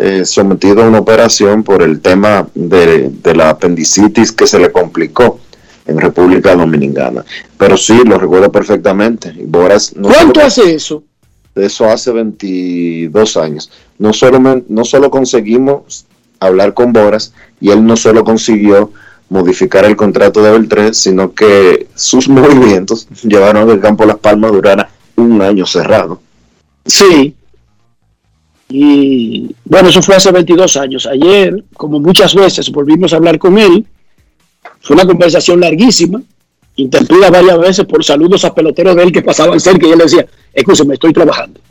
eh, sometido a una operación por el tema de, de la apendicitis que se le complicó en República Dominicana. Pero sí, lo recuerdo perfectamente. Boras no ¿Cuánto solo- hace eso? eso hace 22 años. No solo, no solo conseguimos hablar con Boras y él no solo consiguió modificar el contrato de Beltré, sino que sus movimientos llevaron a que el campo Las Palmas durara un año cerrado. Sí. Y bueno, eso fue hace 22 años. Ayer, como muchas veces, volvimos a hablar con él. Fue una conversación larguísima, interrumpida varias veces por saludos a peloteros de él que pasaban cerca y él decía, escúcheme, estoy trabajando.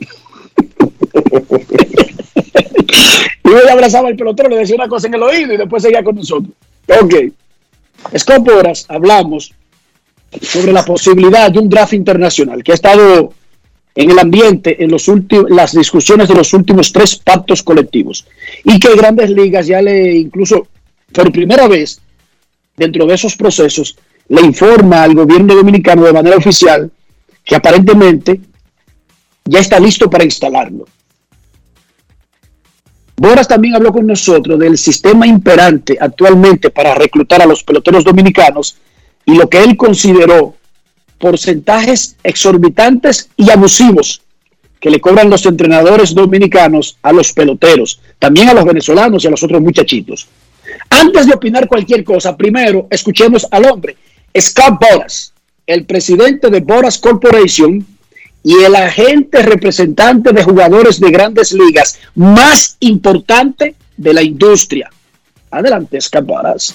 y le abrazaba al pelotero, le decía una cosa en el oído y después seguía con nosotros. Ok. Scott Boras, hablamos sobre la posibilidad de un draft internacional que ha estado en el ambiente en los últimos las discusiones de los últimos tres pactos colectivos y que Grandes Ligas ya le incluso por primera vez dentro de esos procesos le informa al gobierno dominicano de manera oficial que aparentemente ya está listo para instalarlo. Boras también habló con nosotros del sistema imperante actualmente para reclutar a los peloteros dominicanos y lo que él consideró porcentajes exorbitantes y abusivos que le cobran los entrenadores dominicanos a los peloteros, también a los venezolanos y a los otros muchachitos. Antes de opinar cualquier cosa, primero escuchemos al hombre, Scott Boras, el presidente de Boras Corporation y el agente representante de jugadores de grandes ligas más importante de la industria. Adelante, Scott Boras.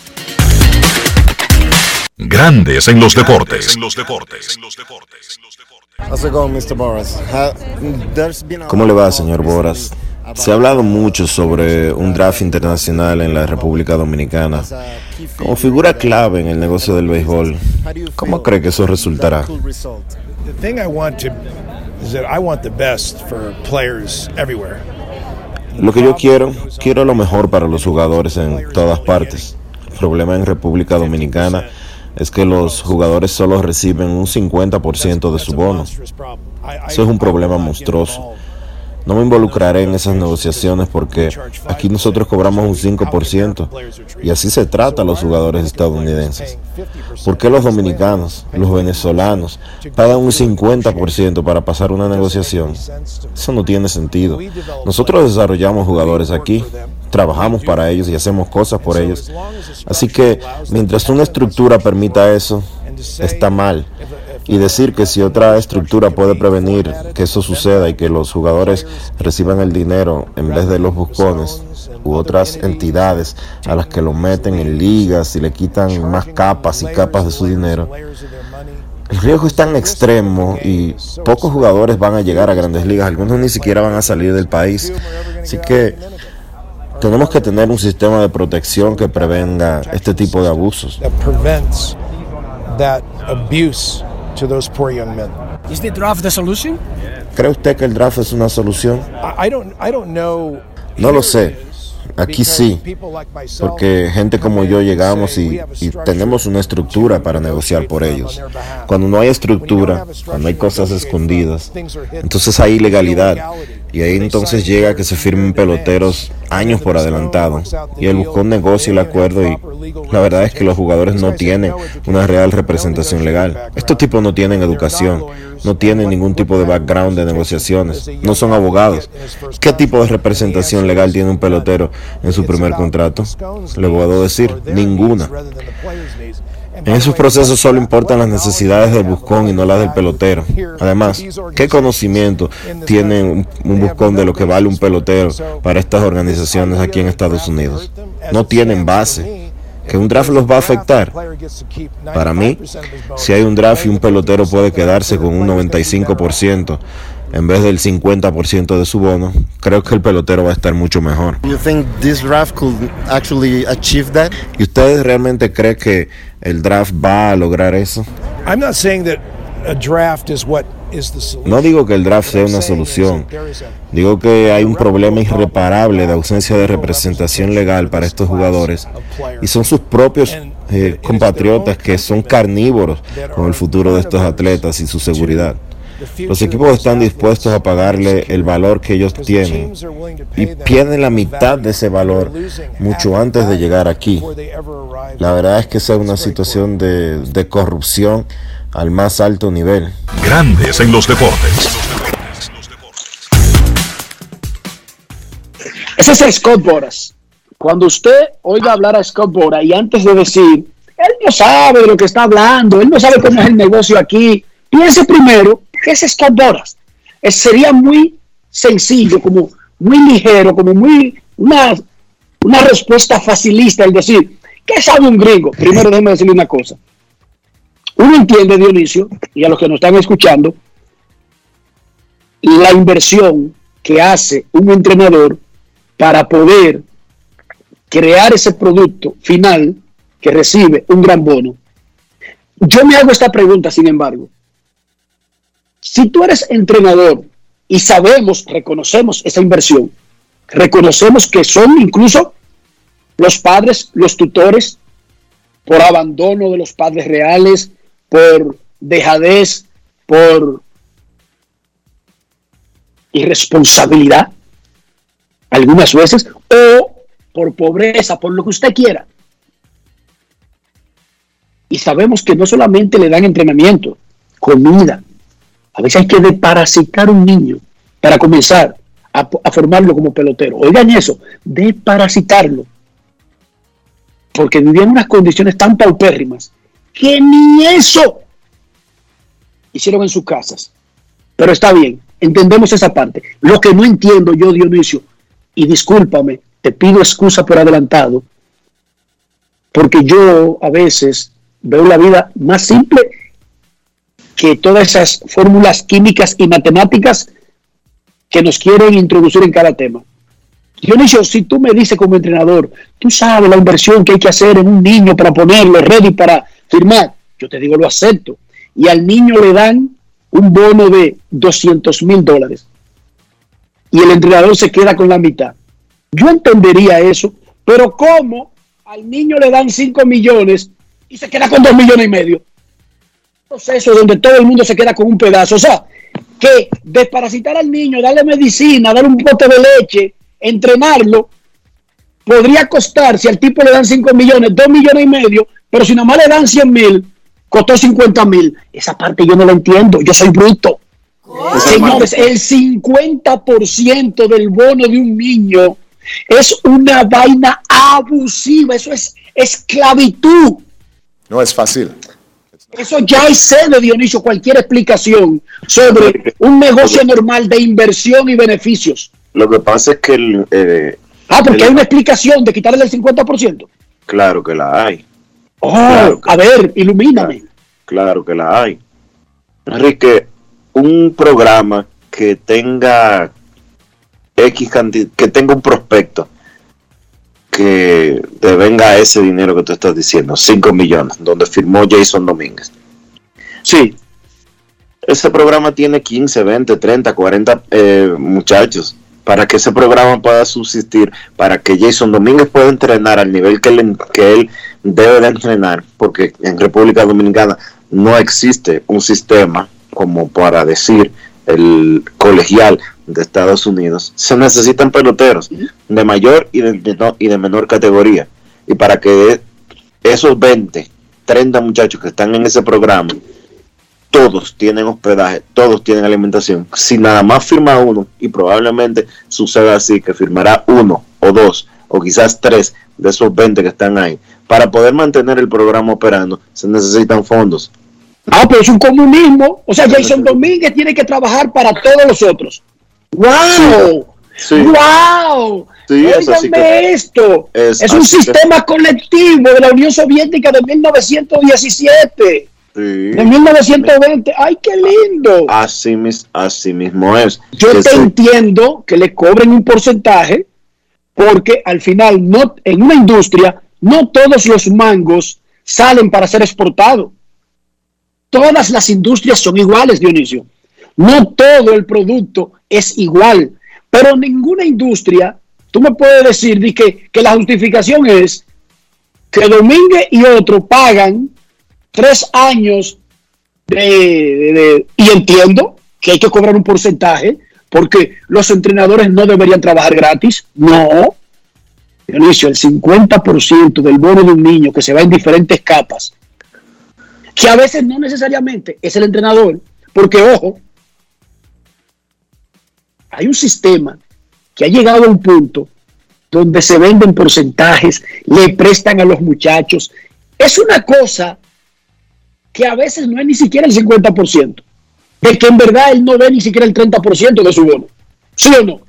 Grandes en los deportes. ¿Cómo le va, señor Boras? Se ha hablado mucho sobre un draft internacional en la República Dominicana. Como figura clave en el negocio del béisbol, ¿cómo cree que eso resultará? The thing I want to is that I want the best for players everywhere. Lo que yo quiero, quiero lo mejor para los jugadores en todas partes. El problema en República Dominicana es que los jugadores solo reciben un 50% de su bono. Eso es un problema monstruoso. No me involucraré en esas negociaciones porque aquí nosotros cobramos un 5% y así se trata a los jugadores estadounidenses. ¿Por qué los dominicanos, los venezolanos, pagan un 50% para pasar una negociación? Eso no tiene sentido. Nosotros desarrollamos jugadores aquí, trabajamos para ellos y hacemos cosas por ellos. Así que mientras una estructura permita eso, está mal. Y decir que si otra estructura puede prevenir que eso suceda y que los jugadores reciban el dinero en vez de los buscones u otras entidades a las que lo meten en ligas y le quitan más capas y capas de su dinero, el riesgo es tan extremo y pocos jugadores van a llegar a grandes ligas, algunos ni siquiera van a salir del país. Así que tenemos que tener un sistema de protección que prevenga este tipo de abusos. To those poor young men. Is the draft the solution? ¿Cree usted que el draft es una solución? I, I don't I don't know No lo sé. Aquí sí, porque gente como yo llegamos y, y tenemos una estructura para negociar por ellos. Cuando no hay estructura, cuando hay cosas escondidas, entonces hay ilegalidad. Y ahí entonces llega que se firmen peloteros años por adelantado. Y él buscó un negocio y el acuerdo y la verdad es que los jugadores no tienen una real representación legal. Estos tipos no tienen educación, no tienen ningún tipo de background de negociaciones, no son abogados. ¿Qué tipo de representación legal tiene un pelotero en su primer contrato? Le puedo decir, ninguna. En esos procesos solo importan las necesidades del buscón y no las del pelotero. Además, ¿qué conocimiento tiene un, buscón de lo que vale un pelotero para estas organizaciones aquí en Estados Unidos? No tienen base. ¿Que un draft los va a afectar? Para mí, si hay un draft y un pelotero puede quedarse con un 95% en vez del 50% de su bono, creo que el pelotero va a estar mucho mejor. You think this draft could actually achieve that? ¿Y ustedes realmente creen que el draft va a lograr eso? I'm not saying that a draft is what. No digo que el draft sea una solución. Digo que hay un problema irreparable de ausencia de representación legal para estos jugadores y son sus propios eh, compatriotas que son carnívoros con el futuro de estos atletas y su seguridad. Los equipos están dispuestos a pagarle el valor que ellos tienen y pierden la mitad de ese valor mucho antes de llegar aquí. La verdad es que esa es una situación de, de corrupción al más alto nivel. Grandes en los deportes. Ese es Scott Boras. Cuando usted oiga hablar a Scott Boras y antes de decir, él no sabe de lo que está hablando, él no sabe cómo es el negocio aquí, piense primero que es Scott Boras. Eh, sería muy sencillo, como muy ligero, como muy una, una respuesta facilista el decir, ¿qué sabe un gringo? Primero déjeme decirle una cosa. Uno entiende, Dionisio, y a los que nos están escuchando, la inversión que hace un entrenador para poder crear ese producto final que recibe un gran bono. Yo me hago esta pregunta, sin embargo. Si tú eres entrenador y sabemos, reconocemos esa inversión, reconocemos que son incluso los padres, los tutores, por abandono de los padres reales, por dejadez, por irresponsabilidad, algunas veces, o por pobreza, por lo que usted quiera. Y sabemos que no solamente le dan entrenamiento, comida, a veces hay que deparasitar un niño para comenzar a, formarlo como pelotero. Oigan eso, deparasitarlo. Porque vivía en unas condiciones tan paupérrimas que ni eso hicieron en sus casas. Pero está bien, entendemos esa parte. Lo que no entiendo yo, Dionisio, y discúlpame, te pido excusa por adelantado, porque yo a veces veo la vida más simple que todas esas fórmulas químicas y matemáticas que nos quieren introducir en cada tema. Dionisio, si tú me dices como entrenador, tú sabes la inversión que hay que hacer en un niño para ponerlo ready para firmar, yo te digo, lo acepto. Y al niño le dan un bono de 200 mil dólares. Y el entrenador se queda con la mitad. Yo entendería eso, pero ¿cómo al niño le dan 5 millones y se queda con 2 millones y medio? Proceso donde todo el mundo se queda con un pedazo. O sea, ¿qué que desparasitar al niño, darle medicina, darle un bote de leche, entrenarlo, podría costar, si al tipo le dan 5 millones, 2 millones y medio, pero si nada más le dan 100 mil, costó 50 mil. Esa parte yo no la entiendo, yo soy bruto. Señores, el 50% del bono de un niño es una vaina abusiva, eso es esclavitud. No es fácil. Eso ya es de Dionisio, cualquier explicación sobre un negocio normal de inversión y beneficios. Lo que pasa es que el, eh, Ah, porque el- hay una explicación de quitarle el 50%. claro que la hay. Oh, Claro que- a ver, ilumíname. Claro que la hay. Enrique, un programa que tenga X cantidad, que tenga un prospecto que devenga ese dinero que tú estás diciendo, 5 millones, donde firmó Jason Domínguez. Sí. Ese programa tiene 15, 20, 30, 40 eh, muchachos. Para que ese programa pueda subsistir, para que Jason Domínguez pueda entrenar al nivel que que él debe de entrenar, porque en República Dominicana no existe un sistema como para decir el colegial de Estados Unidos, se necesitan peloteros de mayor y de menor, y de menor categoría. Y para que esos 20, 30 muchachos que están en ese programa, todos tienen hospedaje, todos tienen alimentación. Si nada más firma uno, y probablemente suceda así, que firmará uno o dos o quizás tres de esos 20 que están ahí, para poder mantener el programa operando, se necesitan fondos. Ah, pero es un comunismo. O sea, Jason Domínguez tiene que trabajar para todos los otros. ¡Wow! Sí. ¡Wow! Sí, que- esto. es Es, un que- sistema colectivo de la Unión Soviética de 1917, Sí. de 1920. ¡Ay, qué lindo! Así, así mismo es. Yo Que te entiendo que le cobren un porcentaje porque al final no en una industria no todos los mangos salen para ser exportados. Todas las industrias son iguales, Dionisio. No todo el producto es igual, pero ninguna industria, tú me puedes decir di que, la justificación es que Domínguez y otro pagan tres años de, de- de- y entiendo que hay que cobrar un porcentaje porque los entrenadores no deberían trabajar gratis. No. Dionisio, el 50% del bono de un niño que se va en diferentes capas, que a veces no necesariamente es el entrenador, porque ojo, hay un sistema que ha llegado a un punto donde se venden porcentajes, le prestan a los muchachos. Es una cosa que a veces no es ni siquiera el 50%, de que en verdad él no ve ni siquiera el 30% de su bono. ¿Sí o no?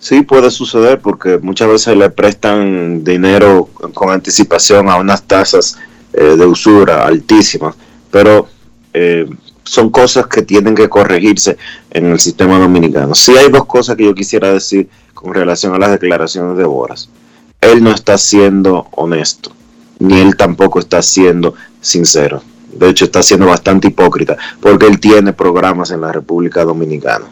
Sí, puede suceder porque muchas veces le prestan dinero con anticipación a unas tasas eh, de usura altísimas, pero eh, son cosas que tienen que corregirse en el sistema dominicano. Sí hay dos cosas que yo quisiera decir con relación a las declaraciones de Boras. Él no está siendo honesto, ni él tampoco está siendo sincero. De hecho, está siendo bastante hipócrita porque él tiene programas en la República Dominicana.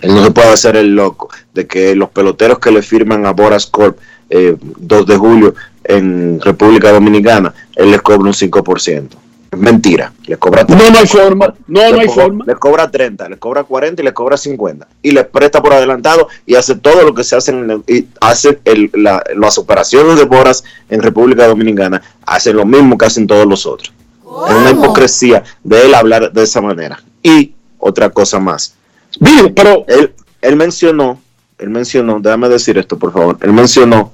Él no se puede hacer el loco de que los peloteros que le firman a Boras Corp eh, 2 de julio en República Dominicana, él les cobra un 5%. Es mentira. Le cobra No, no hay forma. No, le no hay cobra- forma. Le cobra 30, le cobra 40 y le cobra 50. Y le presta por adelantado y hace todo lo que se hace en el- y hace el- la- las operaciones de Boras en República Dominicana, hace lo mismo que hacen todos los otros. Es una hipocresía de él hablar de esa manera. Y otra cosa más. pero él, él mencionó, él mencionó, déjame decir esto por favor, él mencionó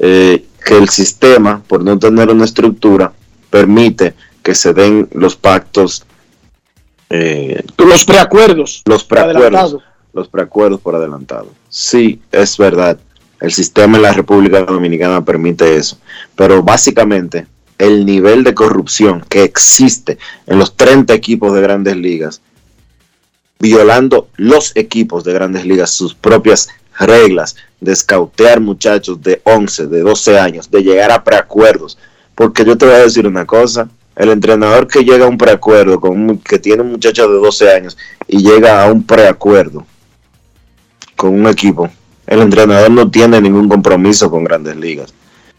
eh, que el sistema, por no tener una estructura, permite que se den los pactos, eh, los preacuerdos, los preacuerdos, los preacuerdos por adelantado. Sí, es verdad, el sistema en la República Dominicana permite eso, pero básicamente el nivel de corrupción que existe en los 30 equipos de grandes ligas violando los equipos de grandes ligas sus propias reglas de escautear muchachos de 11, de 12 años, de llegar a preacuerdos. Porque yo te voy a decir una cosa, el entrenador que llega a un preacuerdo, con un- que tiene un muchacho de 12 años y llega a un preacuerdo con un equipo, el entrenador no tiene ningún compromiso con grandes ligas.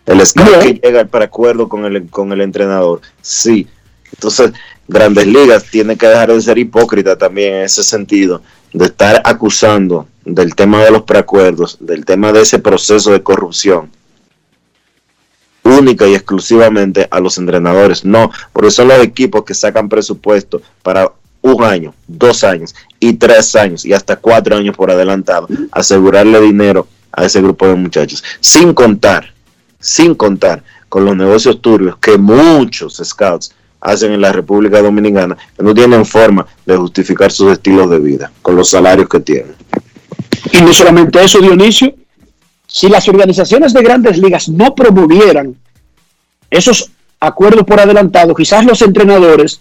El scout que llega al preacuerdo con el, con el entrenador, sí. Entonces, Grandes Ligas tiene que dejar de ser hipócrita también en ese sentido, de estar acusando del tema de los preacuerdos, del tema de ese proceso de corrupción, única y exclusivamente a los entrenadores. No, porque son los equipos que sacan presupuesto para un año, dos años y tres años y hasta cuatro años por adelantado, asegurarle dinero a ese grupo de muchachos, sin contar, sin contar con los negocios turbios que muchos scouts hacen en la República Dominicana, que no tienen forma de justificar sus estilos de vida con los salarios que tienen. Y no solamente eso, Dionisio, si las organizaciones de grandes ligas no promovieran esos acuerdos por adelantado, quizás los entrenadores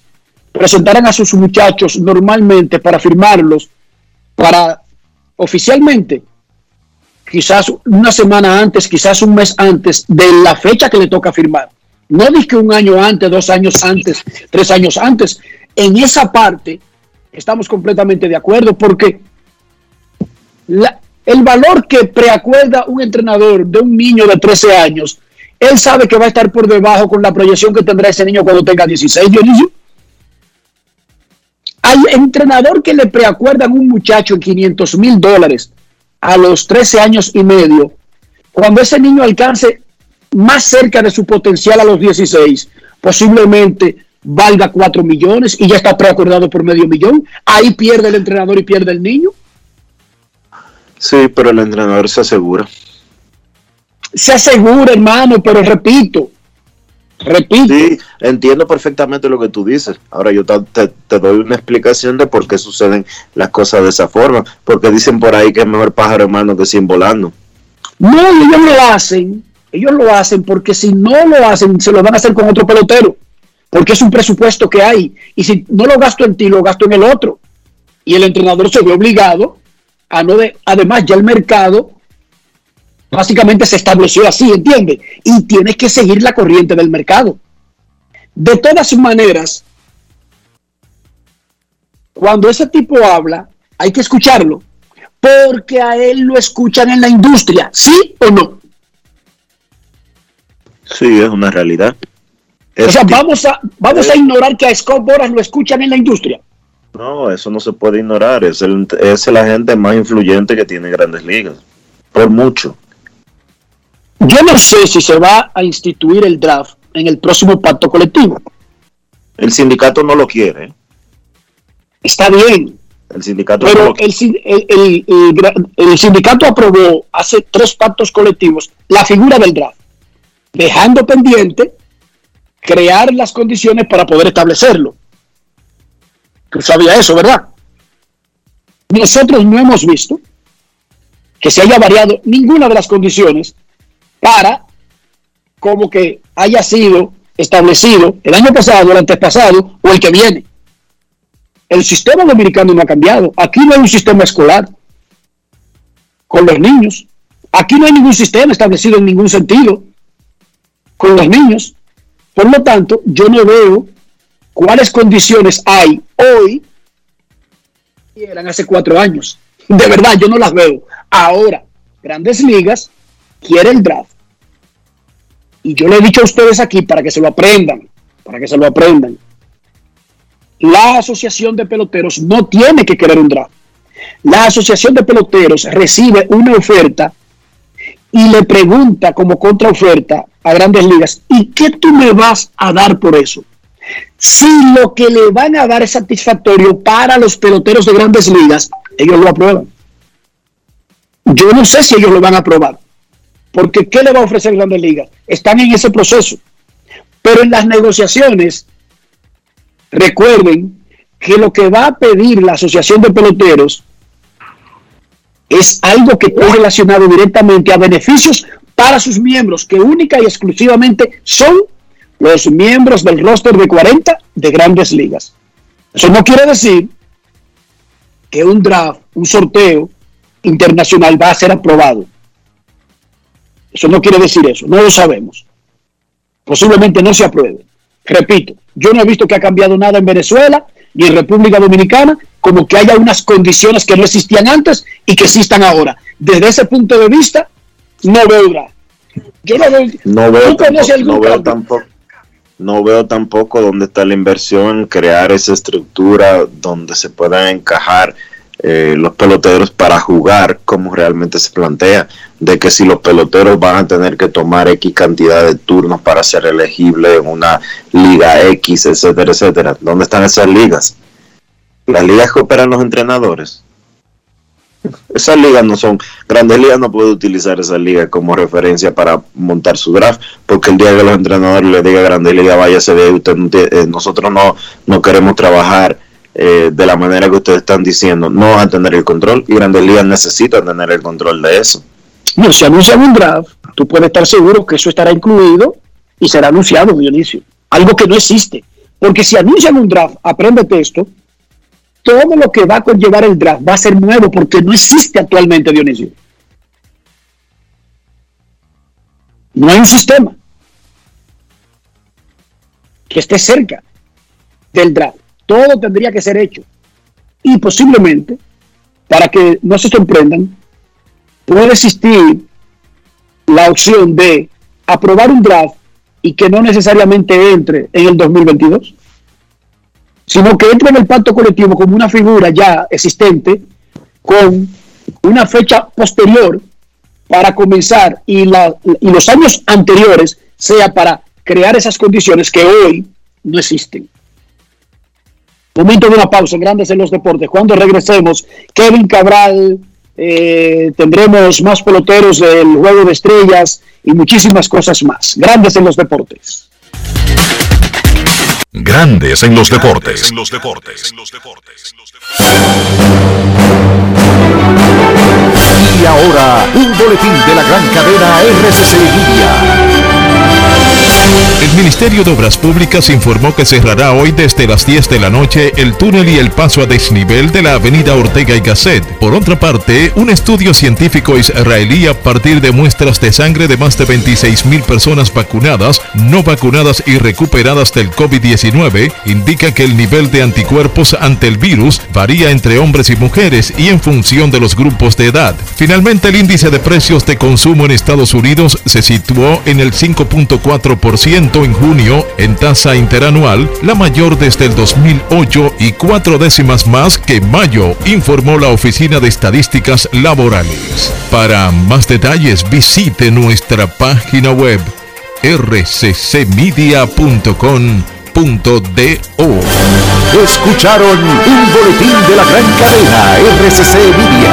presentaran a sus muchachos normalmente para firmarlos, para oficialmente, quizás una semana antes, quizás un mes antes de la fecha que le toca firmar. No dije un año antes, dos años antes, tres años antes. En esa parte estamos completamente de acuerdo porque la- el valor que preacuerda un entrenador de un niño de 13 años, él sabe que va a estar por debajo con la proyección que tendrá ese niño cuando tenga 16, Dionisio. Hay entrenador que le preacuerdan un muchacho en 500 mil dólares a los 13 años y medio. Cuando ese niño alcance más cerca de su potencial a los 16, posiblemente valga 4 millones y ya está preacordado por medio millón. Ahí pierde el entrenador y pierde el niño. Sí, pero el entrenador se asegura. Se asegura, hermano, pero repito, repito. Sí, entiendo perfectamente lo que tú dices. Ahora yo te, te- doy una explicación de por qué suceden las cosas de esa forma. Porque dicen por ahí que es mejor pájaro hermano que 100 volando. No, ellos lo hacen, ellos lo hacen porque si no lo hacen, se lo van a hacer con otro pelotero, porque es un presupuesto que hay. Y si no lo gasto en ti, lo gasto en el otro. Y el entrenador se ve obligado a no de, además ya el mercado básicamente se estableció así, ¿entiende? Y tienes que seguir la corriente del mercado. De todas maneras, cuando ese tipo habla, hay que escucharlo, porque a él lo escuchan en la industria, ¿sí o no? Sí, es una realidad. O sea, vamos a, vamos a ignorar que a Scott Boras lo escuchan en la industria. No, eso no se puede ignorar. Es el, es el agente más influyente que tiene Grandes Ligas. Por mucho. Yo no sé si se va a instituir el draft en el próximo pacto colectivo. El sindicato no lo quiere. Está bien, El sindicato no pero lo quiere. el, el- el sindicato aprobó hace tres pactos colectivos la figura del draft, dejando pendiente crear las condiciones para poder establecerlo. Tú sabías eso, ¿verdad? Nosotros no hemos visto que se haya variado ninguna de las condiciones para como que haya sido establecido el año pasado, el antepasado o el que viene. El sistema dominicano no ha cambiado. Aquí no hay un sistema escolar con los niños. Aquí no hay ningún sistema establecido en ningún sentido con los niños. Por lo tanto, yo no veo cuáles condiciones hay hoy que eran hace cuatro años. De verdad, yo no las veo. Ahora, grandes ligas quiere el draft. Y yo le he dicho a ustedes aquí para que se lo aprendan, para que se lo aprendan. La asociación de peloteros no tiene que querer un draft. La asociación de peloteros recibe una oferta y le pregunta como contraoferta a grandes ligas, ¿y qué tú me vas a dar por eso? Si lo que le van a dar es satisfactorio para los peloteros de grandes ligas, ellos lo aprueban. Yo no sé si ellos lo van a aprobar, porque ¿qué le va a ofrecer grandes ligas? Están en ese proceso. Pero en las negociaciones, recuerden que lo que va a pedir la Asociación de Peloteros es algo que está relacionado directamente a beneficios para sus miembros, que única y exclusivamente son los miembros del roster de 40 de grandes ligas. Eso no quiere decir que un draft, un sorteo internacional va a ser aprobado. Eso no quiere decir eso, no lo sabemos. Posiblemente no se apruebe. Repito, yo no he visto que ha cambiado nada en Venezuela ni en República Dominicana, como que haya unas condiciones que no existían antes y que existan ahora. Desde ese punto de vista, no veo draft. Yo no veo. No veo, ¿Tú conoces tampoco, no veo tampoco. no veo tampoco dónde está la inversión en crear esa estructura donde se puedan encajar eh, los peloteros para jugar como realmente se plantea, de que si los peloteros van a tener que tomar X cantidad de turnos para ser elegibles en una liga X, etcétera, etcétera. ¿Dónde están esas ligas? Las ligas que operan los entrenadores. Esas ligas no son, Grandes Ligas no puede utilizar esas ligas como referencia para montar su draft, porque el día que los entrenadores le digan a Grandes Ligas, váyase de ahí, usted eh, nosotros no, no queremos trabajar eh, de la manera que ustedes están diciendo, no van a tener el control y Grandes Ligas necesitan tener el control de eso. No, si anuncian un draft, tú puedes estar seguro que eso estará incluido y será anunciado, Dionisio. Algo que no existe. Porque si anuncian un draft, apréndete esto, todo lo que va a conllevar el draft va a ser nuevo porque no existe actualmente, Dionisio. No hay un sistema que esté cerca del draft. Todo tendría que ser hecho. Y posiblemente, para que no se sorprendan, puede existir la opción de aprobar un draft y que no necesariamente entre en el 2022, sino que entre en el pacto colectivo como una figura ya existente con una fecha posterior para comenzar y, la- y los años anteriores sea para crear esas condiciones que hoy no existen. Momento de una pausa en Grandes en los Deportes. Cuando regresemos, Kevin Cabral, eh, tendremos más peloteros del Juego de Estrellas y muchísimas cosas más. Grandes en los Deportes. Grandes en los deportes. Y ahora, un boletín de la gran cadena RCC Media. El Ministerio de Obras Públicas informó que cerrará hoy desde las 10 de la noche el túnel y el paso a desnivel de la avenida Ortega y Gasset. Por otra parte, un estudio científico israelí a partir de muestras de sangre de más de 26 mil personas vacunadas, no vacunadas y recuperadas del COVID-19 indica que el nivel de anticuerpos ante el virus varía entre hombres y mujeres y en función de los grupos de edad. Finalmente, el índice de precios de consumo en Estados Unidos se situó en el 5.4% en junio en tasa interanual, la mayor desde el 2008 y cuatro décimas más que mayo, informó la Oficina de Estadísticas Laborales. Para más detalles visite nuestra página web rccmedia.com.do. Escucharon un boletín de la gran cadena RCC Media.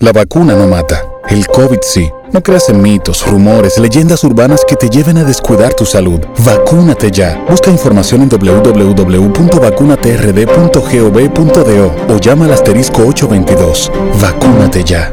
La vacuna no mata. El COVID sí. No creas en mitos, rumores, leyendas urbanas que te lleven a descuidar tu salud. Vacúnate ya. Busca información en www.vacunatrd.gov.do o llama al asterisco 822. Vacúnate ya.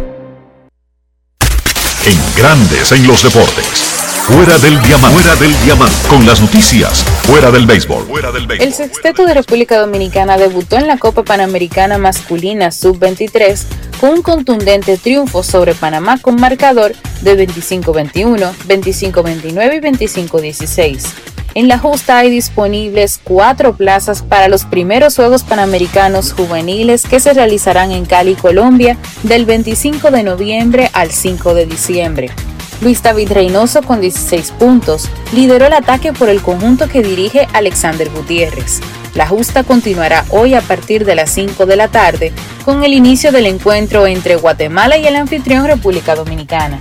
En Grandes en los deportes. Fuera del diamante. Fuera del diamante. Con las noticias. Fuera del béisbol. Fuera del béisbol. El sexteto de República Dominicana debutó en la Copa Panamericana Masculina Sub-23 con un contundente triunfo sobre Panamá con marcador de 25-21, 25-29 y 25-16. En la justa hay disponibles cuatro plazas para los primeros Juegos Panamericanos Juveniles que se realizarán en Cali, Colombia, del 25 de noviembre al 5 de diciembre. Luis David Reynoso con 16 puntos lideró el ataque por el conjunto que dirige Alexander Gutiérrez. La justa continuará hoy a partir de las 5 de la tarde con el inicio del encuentro entre Guatemala y el anfitrión República Dominicana.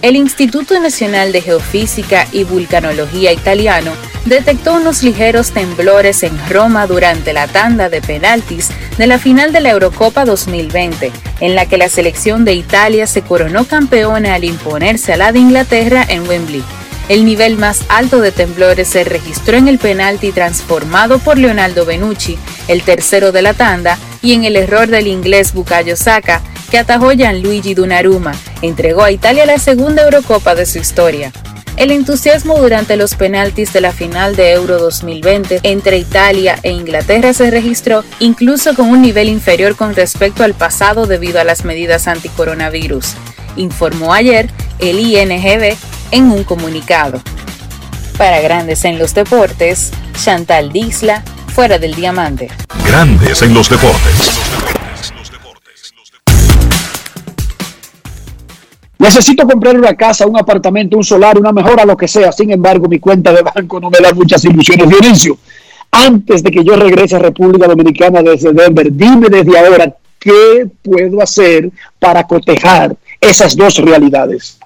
El Instituto Nacional de Geofísica y Vulcanología italiano detectó unos ligeros temblores en Roma durante la tanda de penaltis de la final de la Eurocopa 2020, en la que la selección de Italia se coronó campeona al imponerse a la de Inglaterra en Wembley. El nivel más alto de temblores se registró en el penalti transformado por Leonardo Benucci, el tercero de la tanda, y en el error del inglés Bukayo Saka, que atajó Gianluigi Donnarumma, entregó a Italia la segunda Eurocopa de su historia. El entusiasmo durante los penaltis de la final de Euro 2020 entre Italia e Inglaterra se registró incluso con un nivel inferior con respecto al pasado debido a las medidas anticoronavirus, informó ayer el INGB en un comunicado. Para Grandes en los Deportes, Chantal Disla, fuera del diamante. Grandes en los deportes. Necesito comprar una casa, un apartamento, un solar, una mejora, lo que sea. Sin embargo, mi cuenta de banco no me da muchas ilusiones. Dionisio, antes de que yo regrese a República Dominicana desde Denver, dime desde ahora qué puedo hacer para cotejar esas dos realidades.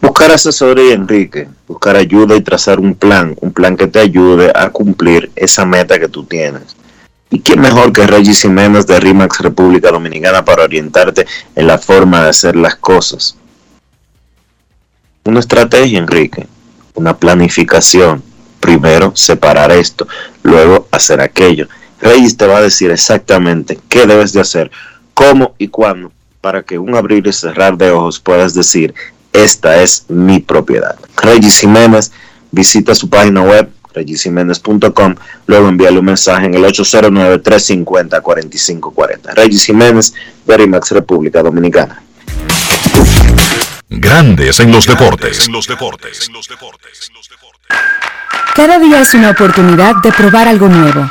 Buscar asesoría, Enrique, buscar ayuda y trazar un plan, un plan que te ayude a cumplir esa meta que tú tienes. ¿Y quién mejor que Regis Jiménez de RIMAX República Dominicana para orientarte en la forma de hacer las cosas? Una estrategia, Enrique, una planificación. Primero separar esto, luego hacer aquello. Regis te va a decir exactamente qué debes de hacer, cómo y cuándo, para que un abrir y cerrar de ojos puedas decir, esta es mi propiedad. Regis Jiménez, visita su página web regisiménez.com, luego envíale un mensaje en el 809-350-4540. Regis Jiménez, Verimax República Dominicana. Grandes en los deportes. Cada día es una oportunidad de probar algo nuevo.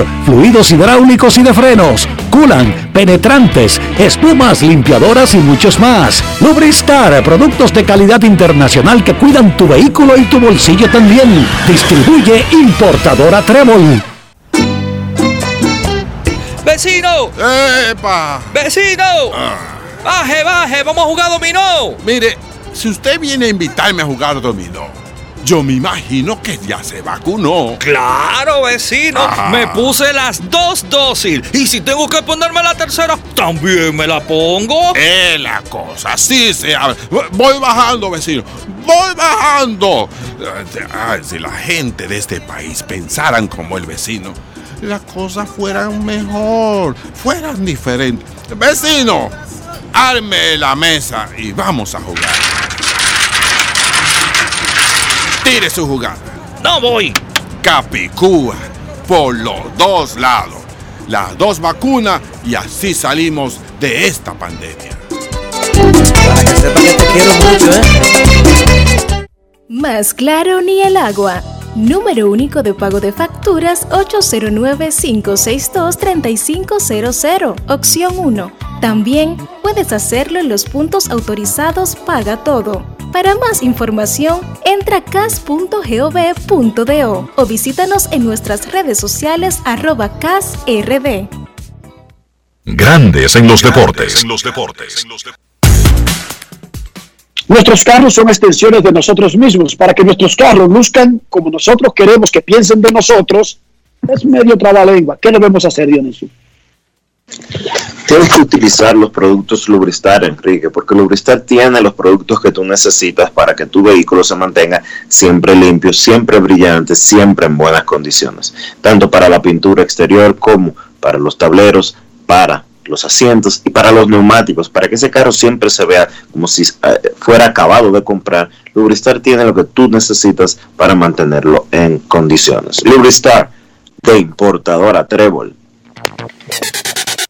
fluidos hidráulicos y de frenos, culan, penetrantes, espumas, limpiadoras y muchos más. Lubristar, productos de calidad internacional que cuidan tu vehículo y tu bolsillo también. Distribuye importadora Trébol. ¡Vecino! ¡Epa! ¡Vecino! ¡Baje, baje! ¡Vamos a jugar dominó! Mire, si usted viene a invitarme a jugar dominó, yo me imagino que ya se vacunó. Claro, vecino. Ah. Me puse las dos dosis. Y si tengo que ponerme la tercera, también me la pongo. Es la cosa, sí se habla. Voy bajando, vecino. Voy bajando. Ay, si la gente de este país pensaran como el vecino, las cosas fueran mejor, fueran diferentes. Vecino, arme la mesa y vamos a jugar. Tire su jugada. No voy. Capicúa por los dos lados. Las dos vacunas y así salimos de esta pandemia. Para que sepa que te quiero mucho, ¿eh? Más claro ni el agua. Número único de pago de facturas 809-562-3500, opción 1. También puedes hacerlo en los puntos autorizados Paga Todo. Para más información, entra a cas.gov.do o visítanos en nuestras redes sociales arroba casrd. Grandes en los deportes. Nuestros carros son extensiones de nosotros mismos. Para que nuestros carros luzcan como nosotros queremos que piensen de nosotros, es medio trabalengua. ¿Qué debemos hacer, Dionisio? Tienes que utilizar los productos Lubristar, Enrique, porque Lubristar tiene los productos que tú necesitas para que tu vehículo se mantenga siempre limpio, siempre brillante, siempre en buenas condiciones, tanto para la pintura exterior como para los tableros, para los asientos y para los neumáticos, para que ese carro siempre se vea como si eh, fuera acabado de comprar. Lubristar tiene lo que tú necesitas para mantenerlo en condiciones. Lubristar de importadora Trébol.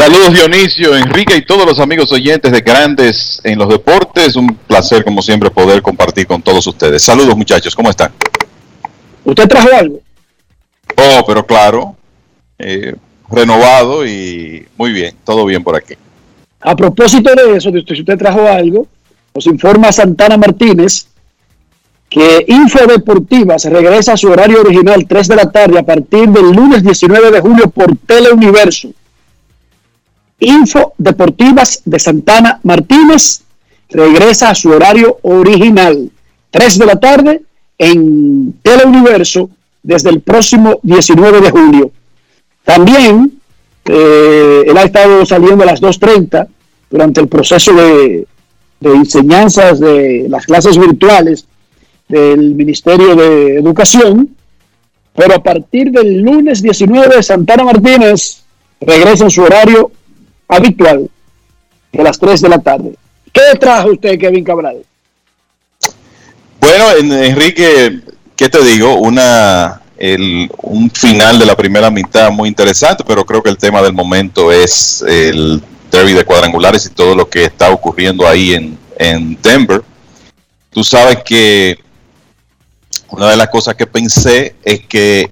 Saludos Dionisio, Enrique y todos los amigos oyentes de Grandes en los Deportes. Un placer como siempre poder compartir con todos ustedes. Saludos muchachos, ¿cómo están? ¿Usted trajo algo? Oh, pero claro, eh, renovado y muy bien, todo bien por aquí. A propósito de eso, de usted, si usted trajo algo, nos informa Santana Martínez que Info Deportiva se regresa a su horario original 3 de la tarde a partir del lunes 19 de julio por Teleuniverso. Info Deportivas de Santana Martínez regresa a su horario original 3 de la tarde en Teleuniverso desde el próximo 19 de julio. También eh, él ha estado saliendo a las 2.30 durante el proceso de, de enseñanzas de las clases virtuales del Ministerio de Educación, pero a partir del lunes 19 Santana Martínez regresa en su horario habitual de las 3 de la tarde. ¿Qué trajo usted, Kevin Cabral? Bueno, Enrique, ¿qué te digo? Una, el, un final de la primera mitad muy interesante, pero creo que el tema del momento es el derby de cuadrangulares y todo lo que está ocurriendo ahí en, en Denver. Tú sabes que una de las cosas que pensé es que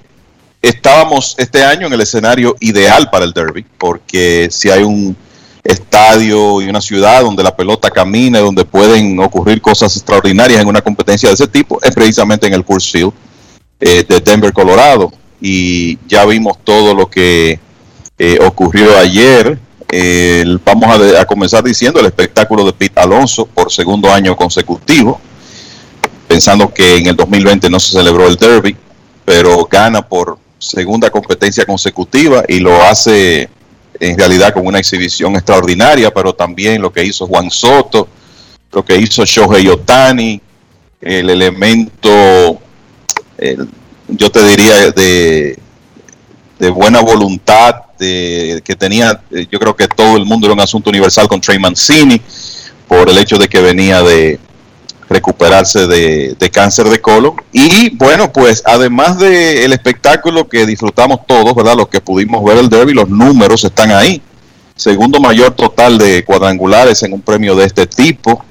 estábamos este año en el escenario ideal para el derby, porque si hay un estadio y una ciudad donde la pelota camina, donde pueden ocurrir cosas extraordinarias en una competencia de ese tipo, es precisamente en el Coors Field eh, de Denver, Colorado. Y ya vimos todo lo que eh, ocurrió ayer. vamos a, a, comenzar diciendo el espectáculo de Pete Alonso por segundo año consecutivo, pensando que en el 2020 no se celebró el derby, pero gana por segunda competencia consecutiva y lo hace en realidad con una exhibición extraordinaria, pero también lo que hizo Juan Soto, lo que hizo Shohei Otani, el elemento, yo te diría, de, de buena voluntad de, que tenía, yo creo que todo el mundo era un asunto universal con Trey Mancini, por el hecho de que venía de, recuperarse de, cáncer de colon. Y bueno, pues además del espectáculo que disfrutamos todos, ¿verdad? Los que pudimos ver el derby, los números están ahí. Segundo mayor total de cuadrangulares en un premio de este tipo,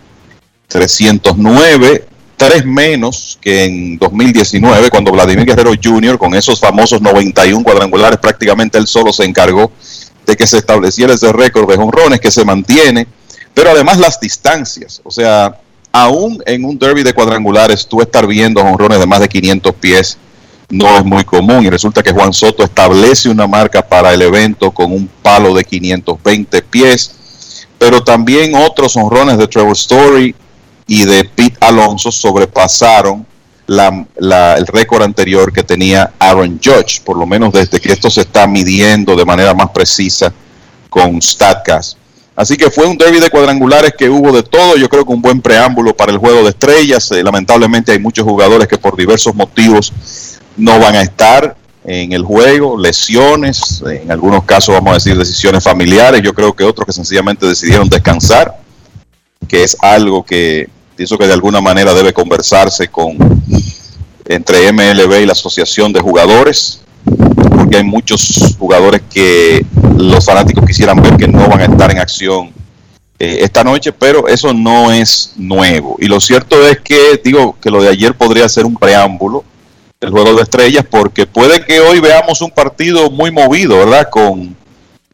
309, tres menos que en 2019, cuando Vladimir Guerrero Jr., con esos famosos 91 cuadrangulares, prácticamente él solo se encargó de que se estableciera ese récord de jonrones que se mantiene, pero además las distancias, o sea, aún en un derby de cuadrangulares, tú estar viendo honrones de más de 500 pies no es muy común y resulta que Juan Soto establece una marca para el evento con un palo de 520 pies, pero también otros honrones de Trevor Story y de Pete Alonso sobrepasaron el récord anterior que tenía Aaron Judge, por lo menos desde que esto se está midiendo de manera más precisa con StatCast. Así que fue un derby de cuadrangulares que hubo de todo. Yo creo que un buen preámbulo para el juego de estrellas. Eh, lamentablemente hay muchos jugadores que por diversos motivos no van a estar en el juego, lesiones, en algunos casos vamos a decir decisiones familiares. Yo creo que otros que sencillamente decidieron descansar, que es algo que pienso que de alguna manera debe conversarse con entre MLB y la Asociación de Jugadores porque hay muchos jugadores que los fanáticos quisieran ver que no van a estar en acción eh, esta noche, pero eso no es nuevo. Y lo cierto es que, digo, que lo de ayer podría ser un preámbulo del juego de estrellas, porque puede que hoy veamos un partido muy movido, ¿verdad? Con,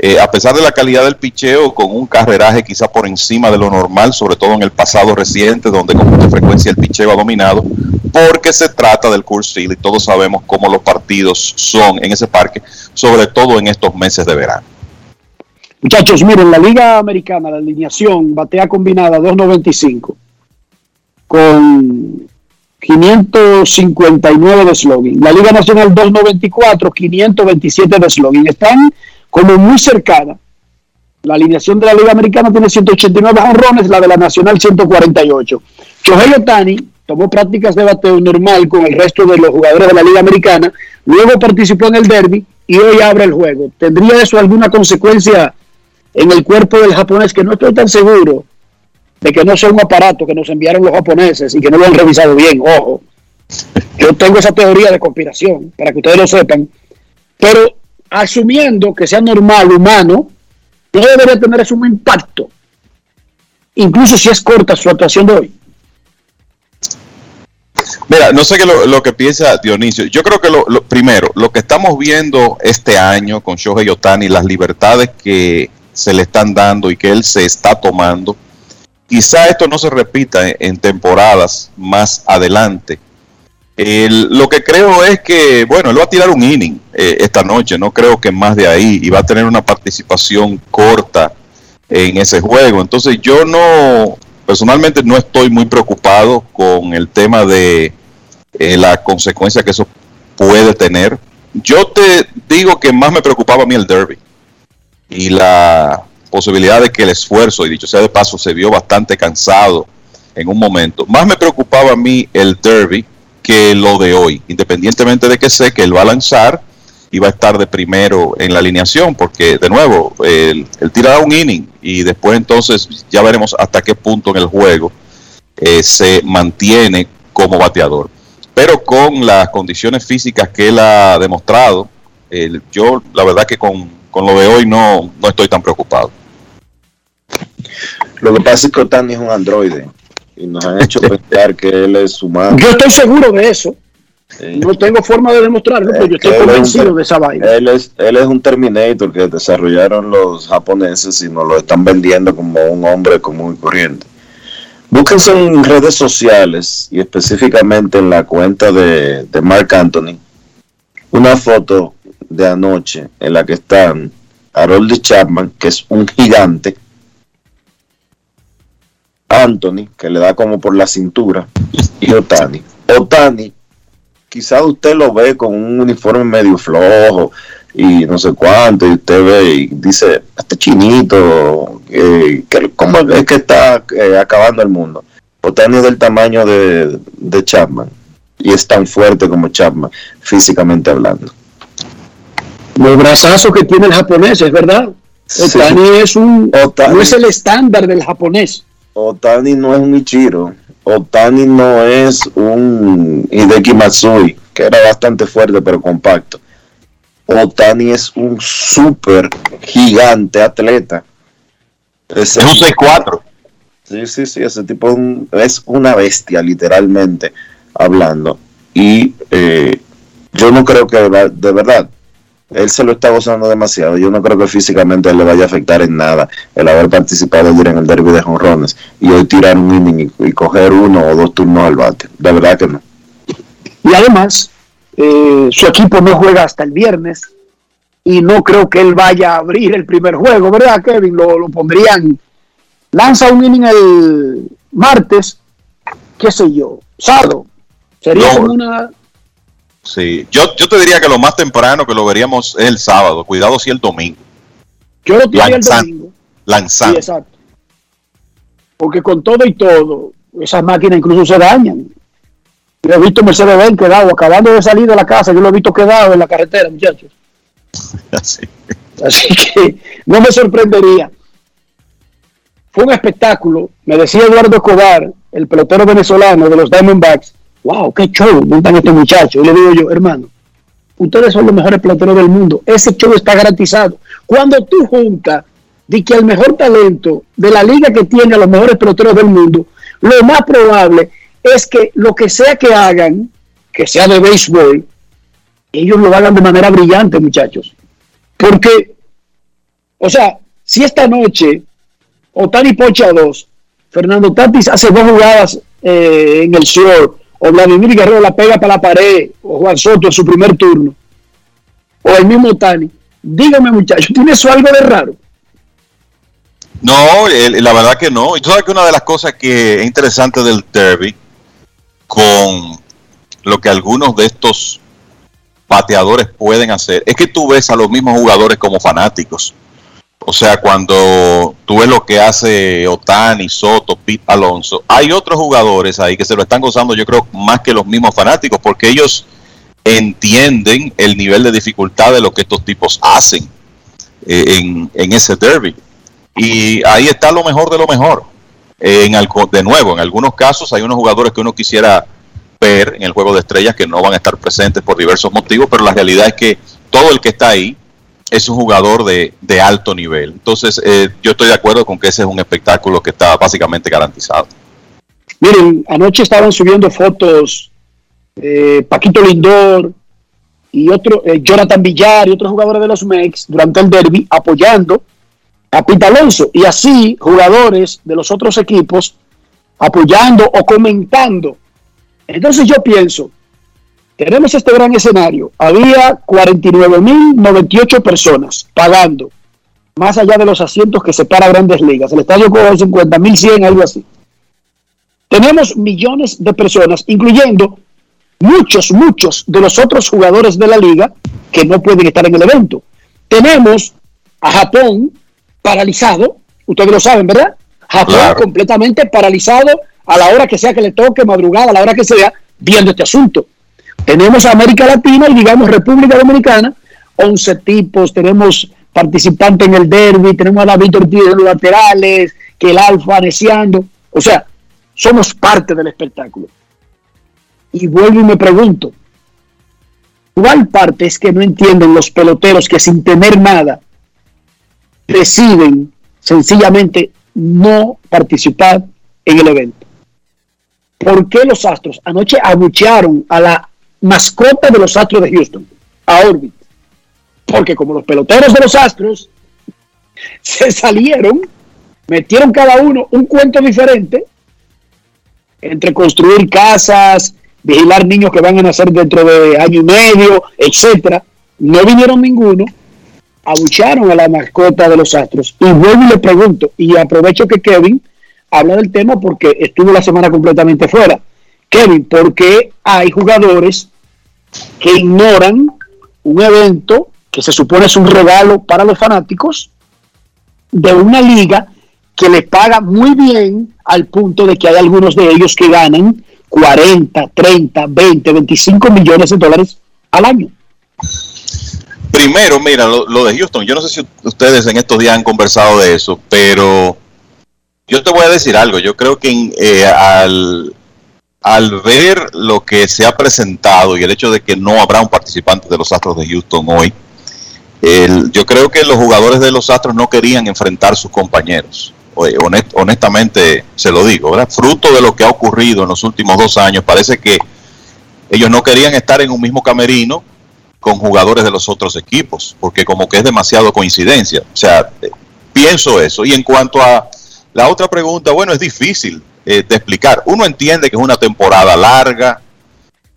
eh, a pesar de la calidad del picheo, con un carreraje quizá por encima de lo normal, sobre todo en el pasado reciente, donde con mucha frecuencia el picheo ha dominado, porque se trata del Coors Field y todos sabemos cómo los partidos son en ese parque, sobre todo en estos meses de verano. Muchachos, miren, la Liga Americana, la alineación batea combinada 2.95 con 559 de slogan. La Liga Nacional 294, 527 de slogan. Están como muy cercanas. La alineación de la Liga Americana tiene 189 honrones, la de la Nacional 148. Shohei Otani tomó prácticas de bateo normal con el resto de los jugadores de la Liga Americana, luego participó en el derby y hoy abre el juego. ¿Tendría eso alguna consecuencia en el cuerpo del japonés que no estoy tan seguro de que no sea un aparato que nos enviaron los japoneses y que no lo han revisado bien, ojo. Yo tengo esa teoría de conspiración, para que ustedes lo sepan, pero asumiendo que sea normal, humano, no debería tener eso un impacto, incluso si es corta su actuación de hoy. Mira, no sé qué lo, que piensa Dionisio. Yo creo que lo, primero, lo que estamos viendo este año con Shohei Otani, las libertades que se le están dando y que él se está tomando, quizá esto no se repita en temporadas más adelante. El, lo que creo es que, bueno, él va a tirar un inning eh, esta noche, no creo que más de ahí, y va a tener una participación corta en ese juego. Entonces yo no, personalmente no estoy muy preocupado con el tema de eh, la consecuencia que eso puede tener. Yo te digo que más me preocupaba a mí el derby y la posibilidad de que el esfuerzo, y dicho sea de paso, se vio bastante cansado en un momento. Más me preocupaba a mí el derby que lo de hoy, independientemente de que sé que él va a lanzar y va a estar de primero en la alineación, porque de nuevo, él, él tirará un inning y después entonces ya veremos hasta qué punto en el juego eh, se mantiene como bateador. Pero con las condiciones físicas que él ha demostrado, yo la verdad que con, con, lo de hoy no, no estoy tan preocupado. Lo que pasa es que Otani es un androide y nos han hecho pensar que él es humano. Yo estoy seguro de eso. Sí. No tengo forma de demostrarlo, pero yo estoy convencido un, de esa vaina. Él es, él es un Terminator que desarrollaron los japoneses y nos lo están vendiendo como un hombre común y corriente. Búsquense en redes sociales y específicamente en la cuenta de, de Mark Anthony una foto de anoche en la que están Harold Chapman, que es un gigante, Anthony, que le da como por la cintura, y Otani. Otani, quizá usted lo ve con un uniforme medio flojo y no sé cuánto, y usted ve y dice, este chinito, eh, ¿cómo es que está eh, acabando el mundo? Otani es del tamaño de, de Chapman y es tan fuerte como Chapman, físicamente hablando. Los brazazos que tiene el japonés, es verdad. Otani sí. es un Otani. no es el estándar del japonés. Otani no es un Ichiro. Otani no es un Hideki Matsui, que era bastante fuerte pero compacto. Otani es un super gigante atleta. Ese es un C4. Sí, sí, sí, ese tipo es, un, es una bestia, literalmente hablando. Y eh, yo no creo que de verdad él se lo está gozando demasiado. Yo no creo que físicamente le vaya a afectar en nada el haber participado ayer en el derby de jonrones y hoy tirar un inning y, y, coger uno o dos turnos al bate. De verdad que no. Y además, eh, su equipo no juega hasta el viernes y no creo que él vaya a abrir el primer juego, ¿verdad, Kevin? Lo, lo pondrían. Lanza un inning el martes, qué sé yo, sábado. Sería No. una Sí, yo, yo te diría que lo más temprano que lo veríamos es el sábado, cuidado si el domingo. Yo lo tiraría el Lanzando. domingo. Sí, Lanzando. exacto. Porque con todo y todo, esas máquinas incluso se dañan. Yo he visto Mercedes Benz quedado, acabando de salir de la casa, yo lo he visto quedado en la carretera, muchachos. Así. Así que no me sorprendería. Fue un espectáculo. Me decía Eduardo Escobar, el pelotero venezolano de los Diamondbacks, wow, qué show montan estos muchachos. Y le digo yo, hermano, ustedes son los mejores peloteros del mundo. Ese show está garantizado. Cuando tú juntas de que el mejor talento de la liga que tiene a los mejores peloteros del mundo, lo más probable es que lo que sea que hagan, que sea de béisbol, ellos lo hagan de manera brillante, muchachos. Porque, o sea, si esta noche Otani pocha dos, Fernando Tatis hace dos jugadas eh, en el short, o Vladimir Guerrero la pega para la pared, o Juan Soto en su primer turno, o el mismo Otani, dígame muchachos, ¿tiene eso algo de raro? No, la verdad que no. Y tú sabes que una de las cosas que es interesante del derby, con lo que algunos de estos bateadores pueden hacer, es que tú ves a los mismos jugadores como fanáticos. O sea, cuando tú ves lo que hace Otani, Soto, Pete Alonso, hay otros jugadores ahí que se lo están gozando, yo creo, más que los mismos fanáticos, porque ellos entienden el nivel de dificultad de lo que estos tipos hacen eh, en, en ese derby. Y ahí está lo mejor de lo mejor. En de nuevo, en algunos casos hay unos jugadores que uno quisiera ver en el juego de estrellas que no van a estar presentes por diversos motivos, pero la realidad es que todo el que está ahí es un jugador de, alto nivel. Entonces, eh, yo estoy de acuerdo con que ese es un espectáculo que está básicamente garantizado. Miren, anoche estaban subiendo fotos eh, Paquito Lindor y otro, eh, Jonathan Villar y otros jugadores de los Mex durante el derby apoyando a Pita Alonso y así jugadores de los otros equipos apoyando o comentando. Entonces yo pienso, tenemos este gran escenario. Había 49.098 personas pagando, más allá de los asientos que separa grandes ligas. El estadio con 50.100, algo así. Tenemos millones de personas, incluyendo muchos, muchos de los otros jugadores de la liga que no pueden estar en el evento. Tenemos a Japón paralizado, ustedes lo saben, ¿verdad? Japón completamente paralizado a la hora que sea que le toque, madrugada, a la hora que sea, viendo este asunto. Tenemos América Latina y digamos República Dominicana, 11 tipos, tenemos participantes en el derby, tenemos a David Ortiz en los laterales, que el Alfa aneciando, o sea, somos parte del espectáculo. Y vuelvo y me pregunto, ¿cuál parte es que no entienden los peloteros que sin tener nada deciden sencillamente no participar en el evento. ¿Por qué los Astros anoche abuchearon a la mascota de los Astros de Houston, a Orbit? Porque como los peloteros de los Astros se salieron, metieron cada uno un cuento diferente entre construir casas, vigilar niños que van a nacer dentro de año y medio, etcétera. No vinieron ninguno abucharon a la mascota de los Astros. Y vuelvo y le pregunto, y aprovecho que Kevin habla del tema porque estuvo la semana completamente fuera. Kevin, ¿por qué hay jugadores que ignoran un evento que se supone es un regalo para los fanáticos de una liga que les paga muy bien al punto de que hay algunos de ellos que ganan 40, 30, 20, 25 millones de dólares al año? Primero, mira, lo, de Houston, yo no sé si ustedes en estos días han conversado de eso, pero yo te voy a decir algo, yo creo que eh, al, al ver lo que se ha presentado y el hecho de que no habrá un participante de los Astros de Houston hoy, yo creo que los jugadores de los Astros no querían enfrentar a sus compañeros. honestamente se lo digo, ¿verdad? Fruto de lo que ha ocurrido en los últimos dos años, parece que ellos no querían estar en un mismo camerino con jugadores de los otros equipos, porque como que es demasiado coincidencia. O sea, eh, pienso eso. Y en cuanto a la otra pregunta, bueno, es difícil eh, de explicar. Uno entiende que es una temporada larga,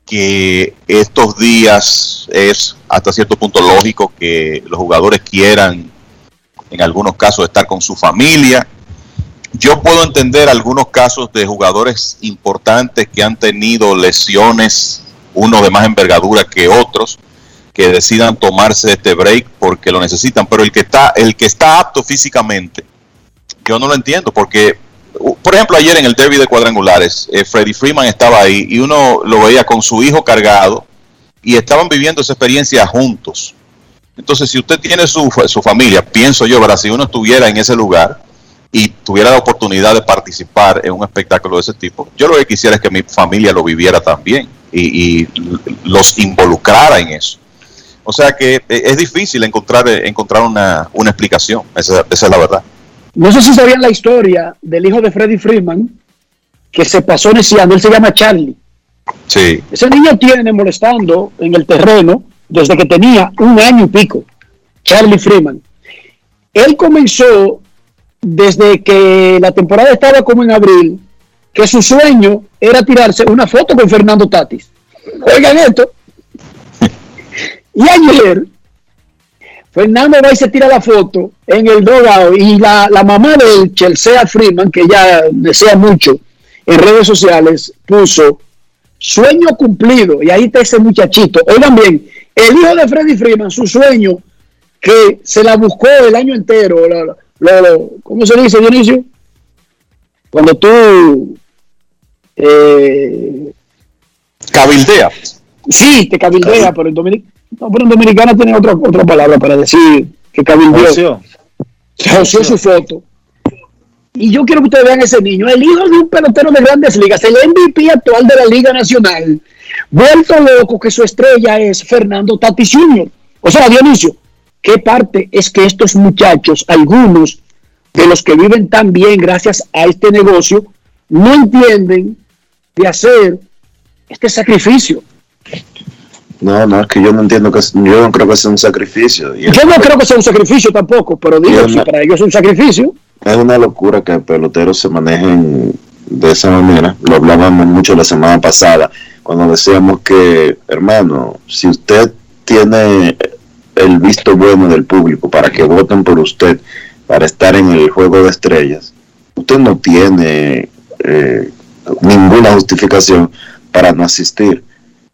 que estos días es hasta cierto punto lógico que los jugadores quieran, en algunos casos, estar con su familia. Yo puedo entender algunos casos de jugadores importantes que han tenido lesiones, uno de más envergadura que otros, que decidan tomarse este break porque lo necesitan, pero el que está, el que está apto físicamente, yo no lo entiendo, porque, por ejemplo, ayer en el derby de cuadrangulares, eh, Freddy Freeman estaba ahí y uno lo veía con su hijo cargado y estaban viviendo esa experiencia juntos. Entonces, si usted tiene su, su familia, pienso yo, ¿verdad? si uno estuviera en ese lugar y tuviera la oportunidad de participar en un espectáculo de ese tipo, yo lo que quisiera es que mi familia lo viviera también y, los involucrara en eso. O sea que eh, es difícil encontrar, eh, encontrar una, una explicación, esa es la verdad. No sé si sabían la historia del hijo de Freddie Freeman, que se pasó neciando, él se llama Charlie. Sí. Ese niño tiene molestando en el terreno desde que tenía un año y pico. Charlie Freeman. Él comenzó desde que la temporada estaba como en abril, que su sueño era tirarse una foto con Fernando Tatis. Oigan esto. Y ayer, Fernando va se tira la foto en el dogado y la, la mamá de Chelsea Freeman, que ya desea mucho en redes sociales, puso sueño cumplido. Y ahí está ese muchachito. Oigan bien, el hijo de Freddy Freeman, su sueño, que se la buscó el año entero. Lo, lo- lo- ¿Cómo se dice, Dionisio? Cuando tú... Eh, Cabildea. Sí, te cabildea, pero en, Dominic- no, pero en Dominicana tiene otra, otra palabra para decir que cabildeó. Ocio. Se oció su foto. Y yo quiero que ustedes vean ese niño, el hijo de un pelotero de grandes ligas, el MVP actual de la Liga Nacional, vuelto loco que su estrella es Fernando Tatis Jr. O sea, Dionisio, ¿qué parte es que estos muchachos, algunos de los que viven tan bien gracias a este negocio, no entienden de hacer este sacrificio? No, no, es que yo no entiendo que yo no creo que sea un sacrificio. Y Yo no creo que sea un sacrificio tampoco, pero digo, si para ellos es un sacrificio, Es una locura que peloteros se manejen de esa manera. Lo hablábamos mucho la semana pasada, cuando decíamos que, hermano, si usted tiene el visto bueno del público para que voten por usted, para estar en el juego de estrellas, usted no tiene eh, ninguna justificación para no asistir.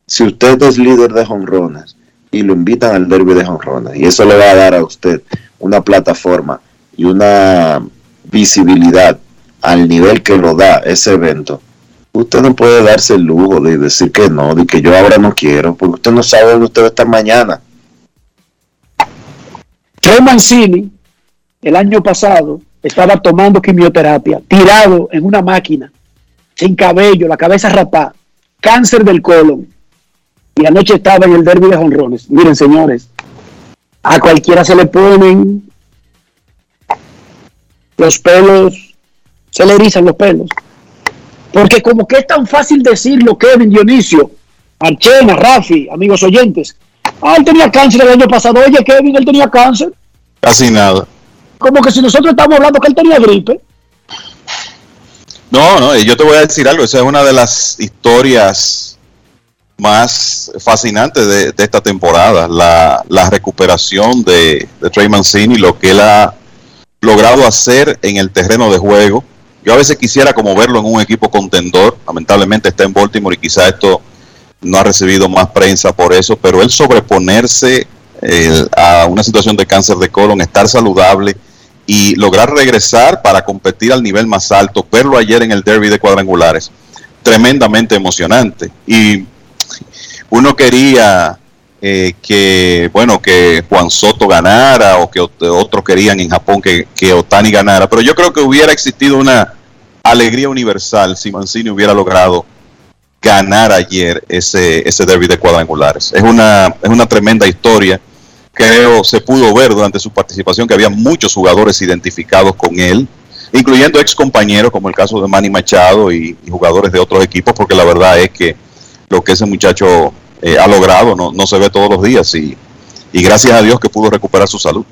Si usted es líder de jonrones y lo invitan al derby de jonrones, y eso le va a dar a usted una plataforma y una visibilidad al nivel que lo da ese evento, usted no puede darse el lujo de decir que no, de que yo ahora no quiero, porque usted no sabe dónde usted va a estar mañana. Trey Mancini, el año pasado, estaba tomando quimioterapia, tirado en una máquina, sin cabello, la cabeza rapada, cáncer del colon. Y anoche estaba en el derby de jonrones. Miren, señores, a cualquiera se le ponen los pelos, se le erizan los pelos. Porque como que es tan fácil decirlo, Kevin Dionisio, Archena, Rafi, amigos oyentes. Ah, él tenía cáncer el año pasado. Oye, Kevin, él tenía cáncer. Casi nada. Como que si nosotros estamos hablando que él tenía gripe. No, no, y yo te voy a decir algo, esa es una de las historias más fascinantes de, de esta temporada, la, la recuperación de, de Trey Mancini, lo que él ha logrado hacer en el terreno de juego. Yo a veces quisiera como verlo en un equipo contendor, lamentablemente está en Baltimore y quizá esto no ha recibido más prensa por eso, pero él sobreponerse eh, a una situación de cáncer de colon, estar saludable y lograr regresar para competir al nivel más alto, verlo ayer en el derby de cuadrangulares, tremendamente emocionante. Y uno quería eh, que, bueno, que Juan Soto ganara o que ot- otros querían en Japón que, que Otani ganara, pero yo creo que hubiera existido una alegría universal si Mancini hubiera logrado ganar ayer ese, ese derby de cuadrangulares. Es una, es una tremenda historia. Creo se pudo ver durante su participación que había muchos jugadores identificados con él, incluyendo ex compañeros como el caso de Manny Machado y jugadores de otros equipos, porque la verdad es que lo que ese muchacho eh, ha logrado no, no se ve todos los días y, y gracias a Dios que pudo recuperar su salud.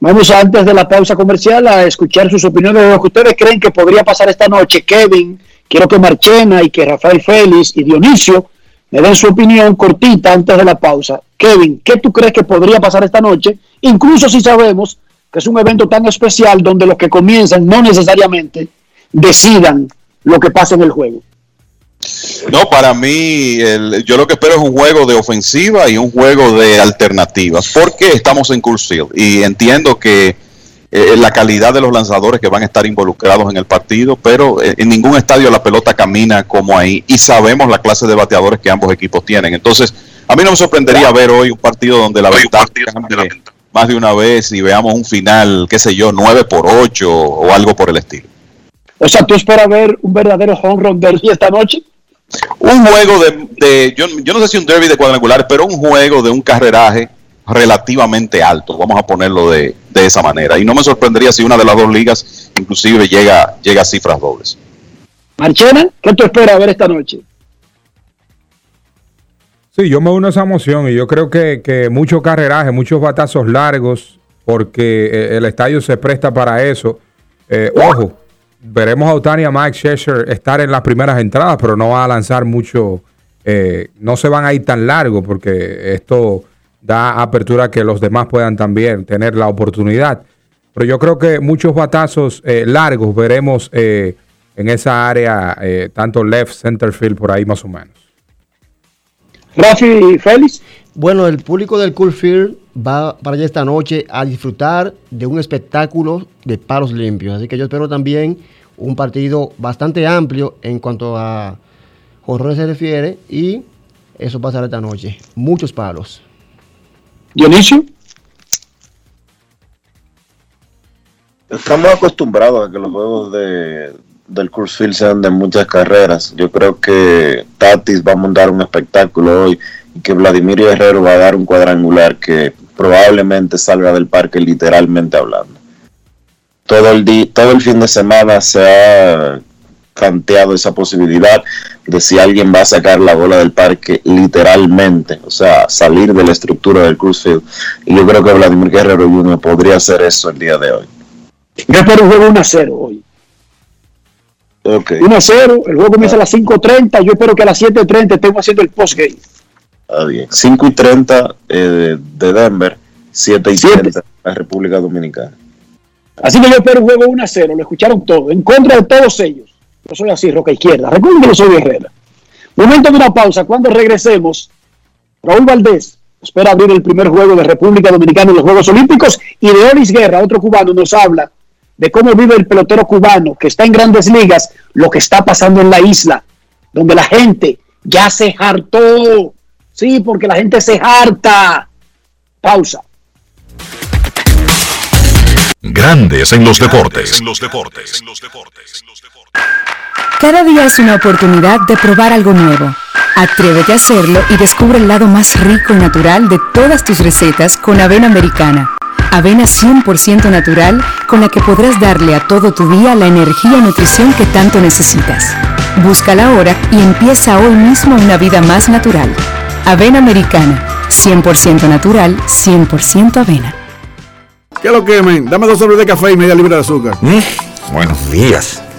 Vamos antes de la pausa comercial a escuchar sus opiniones de lo que ustedes creen que podría pasar esta noche. Kevin, quiero que Marchena y que Rafael Félix y Dionisio me den su opinión cortita antes de la pausa. Kevin, ¿qué tú crees que podría pasar esta noche? Incluso si sabemos que es un evento tan especial donde los que comienzan no necesariamente decidan lo que pasa en el juego. No, para mí, el- yo lo que espero es un juego de ofensiva y un juego de alternativas, porque estamos en Coors Field y entiendo que eh, la calidad de los lanzadores que van a estar involucrados en el partido, pero eh, en ningún estadio la pelota camina como ahí y sabemos la clase de bateadores que ambos equipos tienen. Entonces, a mí no me sorprendería ver hoy un partido donde la ventaja más de una vez y veamos un final, qué sé yo, 9 por 8 o algo por el estilo. O sea, ¿tú esperas ver un verdadero home run derby esta noche? Un juego de, de yo, yo no sé si un derby de cuadrangular, pero un juego de un carreraje relativamente alto, vamos a ponerlo de, de esa manera. Y no me sorprendería si una de las dos ligas inclusive llega, llega a cifras dobles. Marchena, ¿qué tú esperas ver esta noche? Sí, yo me uno a esa emoción y yo creo que, que mucho carreraje, muchos batazos largos, porque eh, el estadio se presta para eso. Eh, ojo, veremos a Otani y a Mike Scherzer estar en las primeras entradas, pero no va a lanzar mucho, eh, no se van a ir tan largo, porque esto da apertura a que los demás puedan también tener la oportunidad. Pero yo creo que muchos batazos eh, largos veremos eh, en esa área, eh, tanto left, center field, por ahí más o menos. Rafi Félix. Bueno, el público del Cool Field va para allá esta noche a disfrutar de un espectáculo de palos limpios. Así que yo espero también un partido bastante amplio en cuanto a horrores se refiere y eso pasará esta noche. Muchos palos. Dionisio. Estamos acostumbrados a que los juegos de, del Field sean de muchas carreras. Yo creo que Tatis va a montar un espectáculo hoy y que Vladimir Guerrero va a dar un cuadrangular que probablemente salga del parque literalmente hablando. Todo el, todo el fin de semana se ha canteado esa posibilidad de si alguien va a sacar la bola del parque literalmente, o sea, salir de la estructura del Field. Y yo creo que Vladimir Guerrero Jr. podría hacer eso el día de hoy. Yo espero un juego 1 a 0 hoy. Okay. 1 a 0, el juego comienza a las 5.30, yo espero que a las 7.30 estemos haciendo el postgame. Está bien. 5 y 30 eh, de Denver, 7 y 30 de la República Dominicana. Así que yo espero un juego 1 a 0, lo escucharon todo, en contra de todos ellos. Yo soy así, Roca Izquierda. Recuerden que yo soy Herrera. Momento de una pausa. Cuando regresemos, Raúl Valdés espera abrir el primer juego de República Dominicana en los Juegos Olímpicos y de Olis Guerra, otro cubano, nos habla de cómo vive el pelotero cubano que está en grandes ligas, lo que está pasando en la isla, donde la gente ya se hartó. Sí, porque la gente se harta. Pausa. Grandes en los deportes. Cada día es una oportunidad de probar algo nuevo. Atrévete a hacerlo y descubre el lado más rico y natural de todas tus recetas con avena americana. Avena 100% natural con la que podrás darle a todo tu día la energía y nutrición que tanto necesitas. Búscala ahora y empieza hoy mismo una vida más natural. Avena americana, 100% natural, 100% avena. ¿Qué lo quemen? Dame dos sobres de café y media libra de azúcar. Mm, buenos días.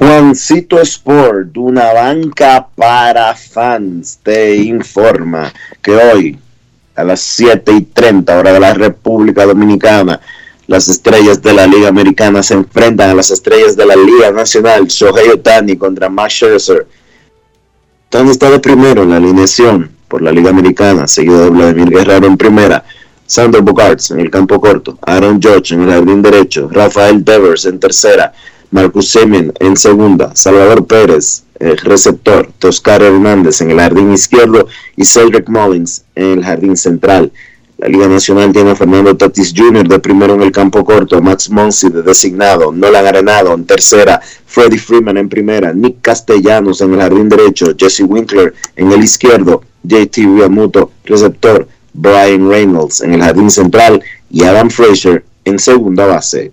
Juancito Sport, una banca para fans, te informa que hoy a las 7 y 30 hora de la República Dominicana, las estrellas de la Liga Americana se enfrentan a las estrellas de la Liga Nacional, Shohei Otani contra Max Scherzer. Otani está de primero en la alineación por la Liga Americana, seguido de Vladimir Guerrero en primera, Sander Bogarts en el campo corto, Aaron George en el jardín derecho, Rafael Devers en tercera, Marcus Semen en segunda, Salvador Pérez, el receptor, Toscar Hernández en el jardín izquierdo y Cedric Mullins en el jardín central. La Liga Nacional tiene a Fernando Tatis Jr. de primero en el campo corto, Max Monsi de designado, Nolan Arenado en tercera, Freddie Freeman en primera, Nick Castellanos en el jardín derecho, Jesse Winkler en el izquierdo, JT Realmuto, receptor, Brian Reynolds en el jardín central y Adam Fraser en segunda base.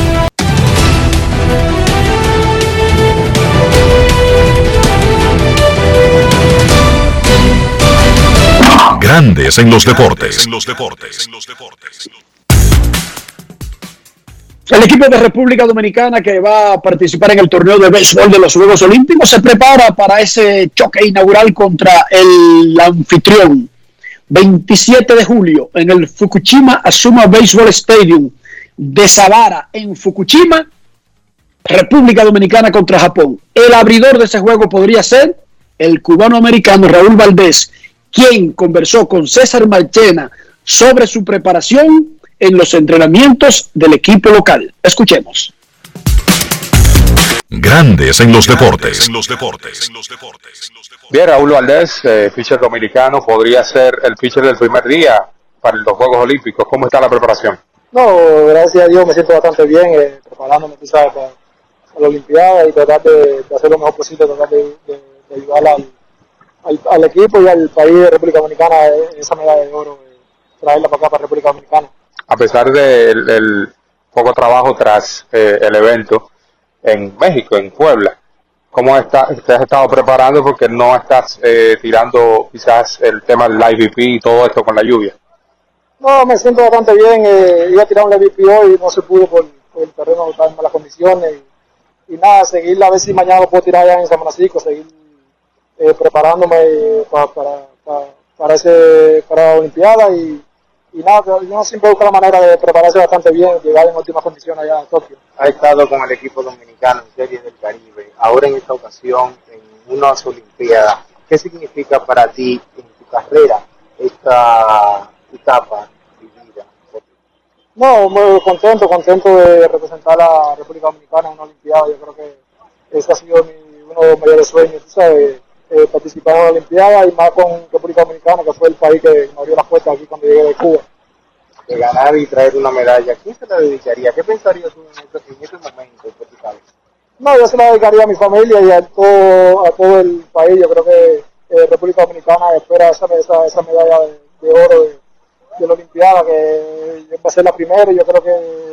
Grandes en los deportes. El equipo de República Dominicana que va a participar en el torneo de béisbol de los Juegos Olímpicos se prepara para ese choque inaugural contra el anfitrión. 27 de julio en el Fukushima Asuma Baseball Stadium de Savara en Fukushima, República Dominicana contra Japón. El abridor de ese juego podría ser el cubano-americano Raúl Valdés, quien conversó con César Marchena sobre su preparación en los entrenamientos del equipo local. Escuchemos. Grandes en los deportes. Bien, Raúl Valdés, eh, pitcher dominicano, podría ser el pitcher del primer día para los Juegos Olímpicos. ¿Cómo está la preparación? No, gracias a Dios me siento bastante bien, eh, preparándome, tú sabes, para, la Olimpiada y tratar de, de, hacer lo mejor posible, tratar de, de, de ayudar al, al, al, equipo y al país de República Dominicana en esa medalla de oro, eh, traerla para acá, para República Dominicana a pesar del de poco trabajo tras eh, el evento en México, en Puebla. ¿Cómo está, te has estado preparando porque no estás eh, tirando quizás el tema del IVP y todo esto con la lluvia? No, me siento bastante bien. Eh, iba a tirar un IVP hoy y no se pudo por, por el terreno, en malas condiciones. Y, y, nada, seguir a ver si mañana lo puedo tirar allá en San Francisco, seguir eh, preparándome para, para, para, para, ese, para la Olimpiada y y nada, uno siempre busca la manera de prepararse bastante bien, llegar en óptimas condiciones allá a Tokio. Ha estado con el equipo dominicano en Series del Caribe, ahora en esta ocasión en unas Olimpiadas. ¿Qué significa para ti en tu carrera esta etapa vivida? No, muy contento, contento de representar a la República Dominicana en una Olimpiada. Yo creo que ese ha sido mi, uno de los mayores sueños, tú sabes, eh, participar en la Olimpiada y más con República Dominicana, que fue el país que me abrió las puertas aquí cuando llegué de Cuba. De ganar y traer una medalla, ¿quién se la dedicaría? ¿Qué pensarías tú en este, en este momento por tu No, yo se la dedicaría a mi familia y a todo, a todo el país. Yo creo que eh, República Dominicana espera esa, esa, esa medalla de, de oro de, de, la Olimpiada, que va a ser la primera y yo creo que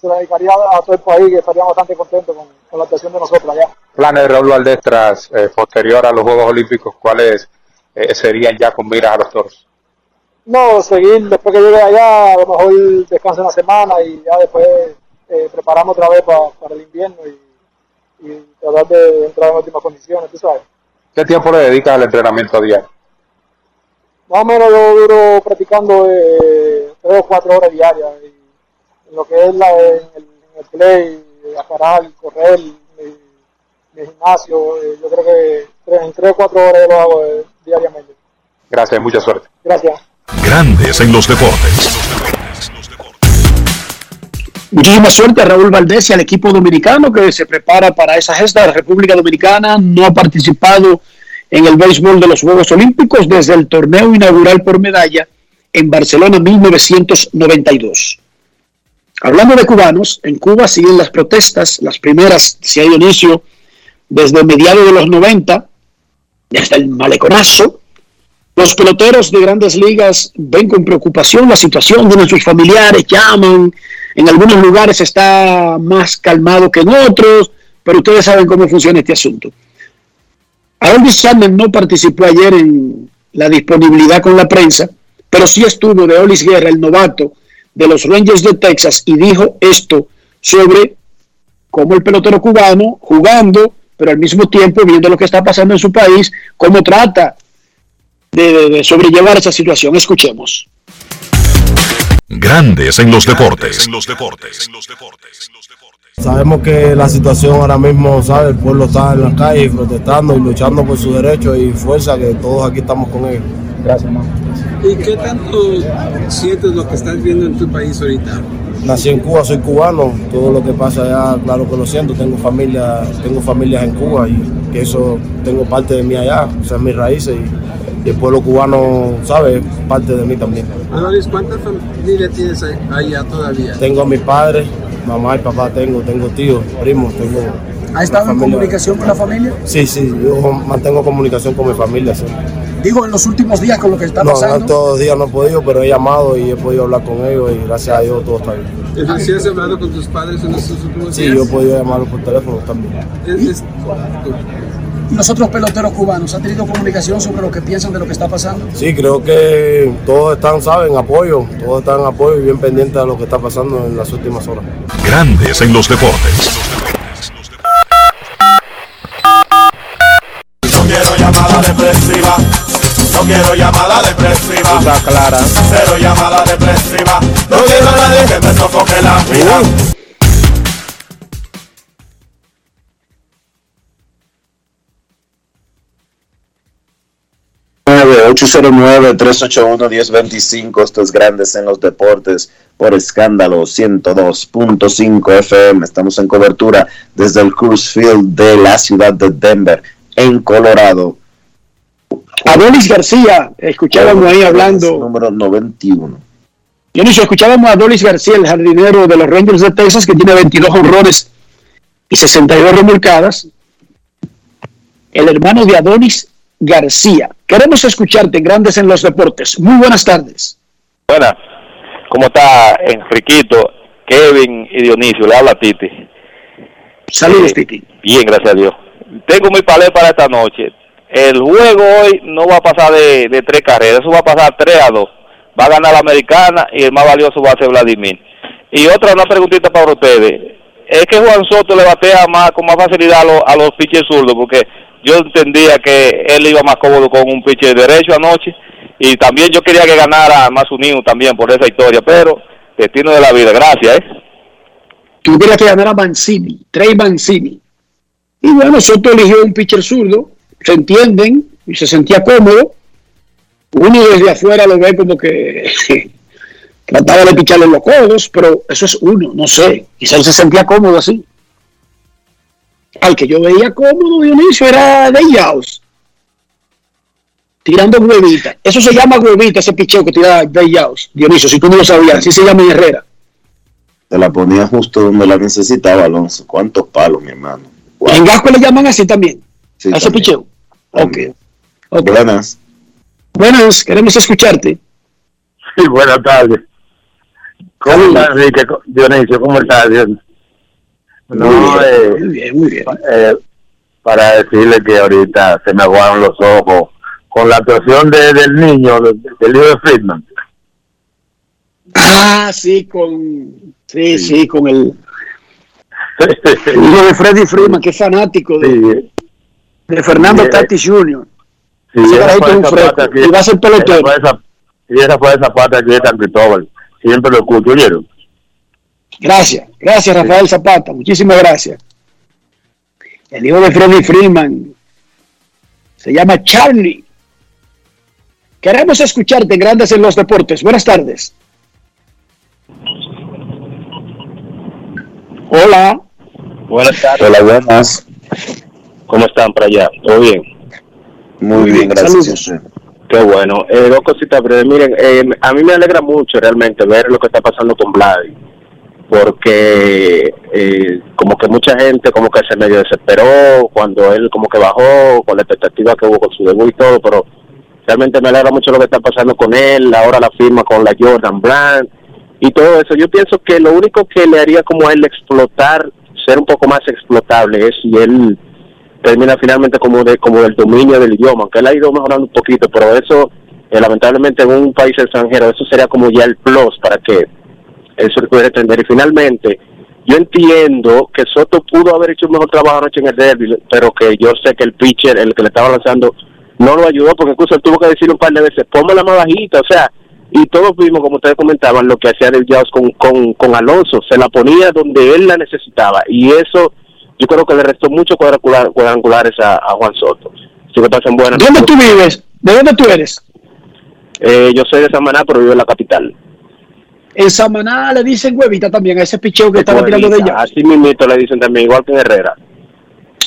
se la dedicaría a todo el país, que estaríamos bastante contentos con, con la actuación de nosotros allá planes de Raúl Valdés tras eh, posterior a los Juegos Olímpicos, ¿cuáles eh, serían ya con miras a los toros? No, seguir después que llegue allá, a lo mejor descanse una semana y ya después eh, preparamos otra vez para, para el invierno y, y, tratar de entrar en óptimas condiciones, tú sabes. ¿Qué tiempo le dedicas al entrenamiento diario? Más o menos yo duro practicando eh, tres o cuatro horas diarias. Lo que es la, en, el, en el play, parar, correr, mi gimnasio. Eh, yo creo que en 3 o 4 horas lo hago eh, diariamente. Gracias, mucha suerte. Gracias. Grandes en los deportes. Muchísima suerte a Raúl Valdés y al equipo dominicano que se prepara para esa gesta. La República Dominicana no ha participado en el béisbol de los Juegos Olímpicos desde el torneo inaugural por medalla en Barcelona 1992. Hablando de cubanos, en Cuba siguen las protestas, las primeras, si hay inicio, desde mediados de los 90 hasta el maleconazo. Los peloteros de grandes ligas ven con preocupación la situación, de sus familiares, llaman, en algunos lugares está más calmado que en otros, pero ustedes saben cómo funciona este asunto. Aaron Chapman no participó ayer en la disponibilidad con la prensa, pero sí estuvo de Olis Guerra, el novato de los Rangers de Texas, y dijo esto sobre cómo el pelotero cubano, jugando pero al mismo tiempo viendo lo que está pasando en su país, cómo trata de, de, de sobrellevar esa situación. Escuchemos. Grandes en los deportes. Sabemos que la situación ahora mismo, ¿sabe? El pueblo está en la calle protestando y luchando por sus derechos y fuerza, que todos aquí estamos con ellos. Gracias, hermano. ¿Y qué tanto sientes lo que estás viendo en tu país ahorita? nací en Cuba, soy cubano, todo lo que pasa allá, claro que lo siento, tengo familia, tengo familias en Cuba y que eso tengo parte de mí allá, o sea, mis raíces y, y el pueblo cubano, ¿sabe? Parte de mí también. Adonis, ¿cuántas familias tienes allá todavía? Tengo a mi padre, mamá y papá tengo, tengo tíos, primos, tengo... ¿Ha estado en comunicación con la familia? Sí, sí, yo mantengo comunicación con mi familia, sí. Digo, en los últimos días con lo que está no, pasando. No, todos los días no he podido, pero he llamado y he podido hablar con ellos y gracias a Dios todo está bien. ¿Sí has hablado con tus padres en estos últimos sí, días? Sí, yo he podido llamarlos por teléfono también. Es, es, los otros peloteros cubanos? ¿Han tenido comunicación sobre lo que piensan de lo que está pasando? Sí, creo que todos están, saben, apoyo, todos están en apoyo y bien pendientes de lo que está pasando en las últimas horas. Grandes en los deportes. Está clara. Cero llamada depresiva. No quiero a nadie que me sofoque la vida. 809-381-1025. Esto es Grandes en los Deportes por escándalo 102.5 FM. Estamos en cobertura desde el Cruz Field de la ciudad de Denver, en Colorado. Adolis García, escuchábamos ahí hablando. Número 91. Dionisio, escuchábamos a Adolis García, el jardinero de los Rangers de Texas, que tiene 22 honrones y 62 remolcadas. El hermano de Adolis García. Queremos escucharte, Grandes en los Deportes. Muy buenas tardes. Buenas. ¿Cómo está Enriquito, Kevin y Dionisio? Le habla Titi. Saludos, Eh, Titi. Bien, gracias a Dios. Tengo mi palé para esta noche. El juego hoy no va a pasar de, tres carreras, eso va a pasar 3 a 2. Va a ganar la americana y el más valioso va a ser Vladimir. Y otra una preguntita para ustedes. Es que Juan Soto le batea más con más facilidad a los, a los pitchers zurdos, porque yo entendía que él iba más cómodo con un pitcher derecho anoche. Y también yo quería que ganara más unido también por esa historia, pero destino de la vida. Gracias, ¿eh? Tú querías que ganara Mancini, Trey Mancini. Y bueno, Soto eligió un pitcher zurdo, se entienden y se sentía cómodo. Uno desde afuera lo ve como que trataba de picharle los codos, pero eso es uno, no sé. Quizá él se sentía cómodo así. Al que yo veía cómodo, Dionisio, era de Yaos. Tirando huevita. Eso se llama huevita, ese picheo que tira de Yaos. Dionisio, si tú no lo sabías, así se llama Herrera. Te la ponía justo donde la necesitaba, Alonso. ¿Cuántos palos, mi hermano? En Gasco le llaman así también. Sí, a ese también. picheo. Ok. ok. Buenas. Buenas, queremos escucharte. Sí, buenas tardes. ¿Cómo está Enrique? Dionisio, ¿cómo está? No, Muy bien, eh, muy bien, muy bien. eh, para decirle que ahorita se me aguaron los ojos con la actuación de, del niño, del, del hijo de Friedman. Ah, sí, con. Sí, sí, con el. el hijo de Freddy Freeman, que es fanático de, de Fernando Sí. Tatis Jr. Sí, Ese carajito es un fresco, y va a ser pelotero. esa fue esa- Y esa fue esa pata aquí de San Cristóbal. Siempre lo escucho, ¿oyeron? Gracias, gracias Rafael Zapata, muchísimas gracias. El hijo de Freddy Freeman se llama Charlie. Queremos escucharte, Grandes en los Deportes. Buenas tardes. Hola. Buenas tardes. Hola, buenas. ¿Cómo están para allá? ¿Todo bien? Muy bien, gracias. Qué bueno. Eh, dos cositas breves. Miren, eh, a mí me alegra mucho realmente ver lo que está pasando con Vladi, porque eh, como que mucha gente como que se medio desesperó cuando él como que bajó con la expectativa que hubo con su debut y todo, pero realmente me alegra mucho lo que está pasando con él, ahora la firma con la Jordan Brand y todo eso. Yo pienso que lo único que le haría como a él explotar, ser un poco más explotable es si él termina finalmente como de como del dominio del idioma, aunque él ha ido mejorando un poquito, pero eso eh, lamentablemente en un país extranjero eso sería como ya el plus para que él se pudiera entender y finalmente yo entiendo que Soto pudo haber hecho un mejor trabajo anoche en el derby, pero que yo sé que el pitcher, el que le estaba lanzando, no lo ayudó porque incluso él tuvo que decir un par de veces, póngala más bajita, o sea, y todos vimos, como ustedes comentaban, lo que hacía Jaws con, con, con Alonso, se la ponía donde él la necesitaba y eso yo creo que le restó muchos cuadrangular, cuadrangulares a, a Juan Soto. Así que pasen buenas ¿Dónde tú vives? ¿De dónde tú eres? Eh, yo soy de Samaná, pero vivo en la capital. En Samaná le dicen huevita también a ese picheo que estaba tirando de ella. Así mismito le dicen también, igual que en Herrera.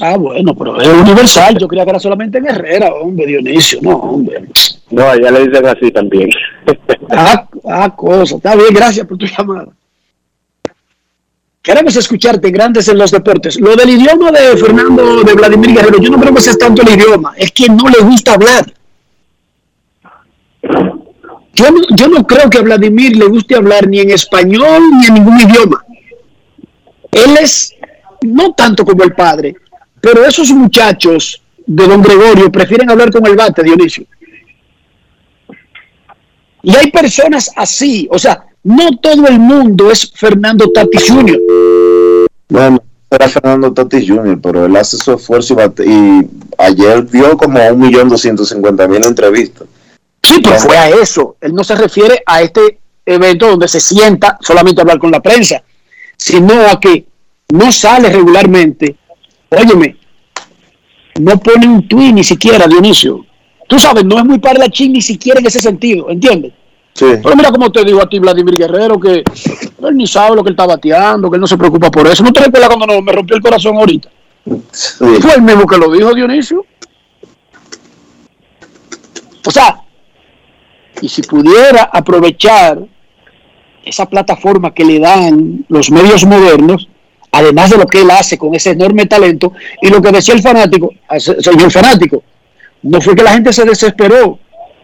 Ah, bueno, pero es universal. Yo creía que era solamente en Herrera, hombre, Dionisio. No, hombre. No, allá le dicen así también. Ah, ah, cosa. Está bien, gracias por tu llamada. Queremos escucharte, grandes en los deportes. Lo del idioma de Fernando, de Vladimir Guerrero, yo no creo que sea tanto el idioma, es que no le gusta hablar. Yo no, yo no creo que a Vladimir le guste hablar ni en español ni en ningún idioma. Él es no tanto como el padre, pero esos muchachos de don Gregorio prefieren hablar con el bate, Dionisio. Y hay personas así, o sea, no todo el mundo es Fernando Tatis Jr. Bueno, era Fernando Tatis Jr., pero él hace su esfuerzo y, bate- y ayer dio como un millón doscientos cincuenta mil entrevistas. Sí, pero fue a eso. Él no se refiere a este evento donde se sienta solamente a hablar con la prensa, sino a que no sale regularmente. Óyeme, no pone un tuit ni siquiera, Dionisio. Tú sabes, no es muy parlachín ni siquiera en ese sentido, ¿entiendes? Sí. Pero mira como te digo a ti, Vladimir Guerrero, que él ni sabe lo que él está bateando, que él no se preocupa por eso. ¿No te recuerdas cuando no- me rompió el corazón ahorita? Fue el mismo que lo dijo Dionisio. O sea, y si pudiera aprovechar esa plataforma que le dan los medios modernos, además de lo que él hace con ese enorme talento, y lo que decía el fanático, señor fanático, no fue que la gente se desesperó,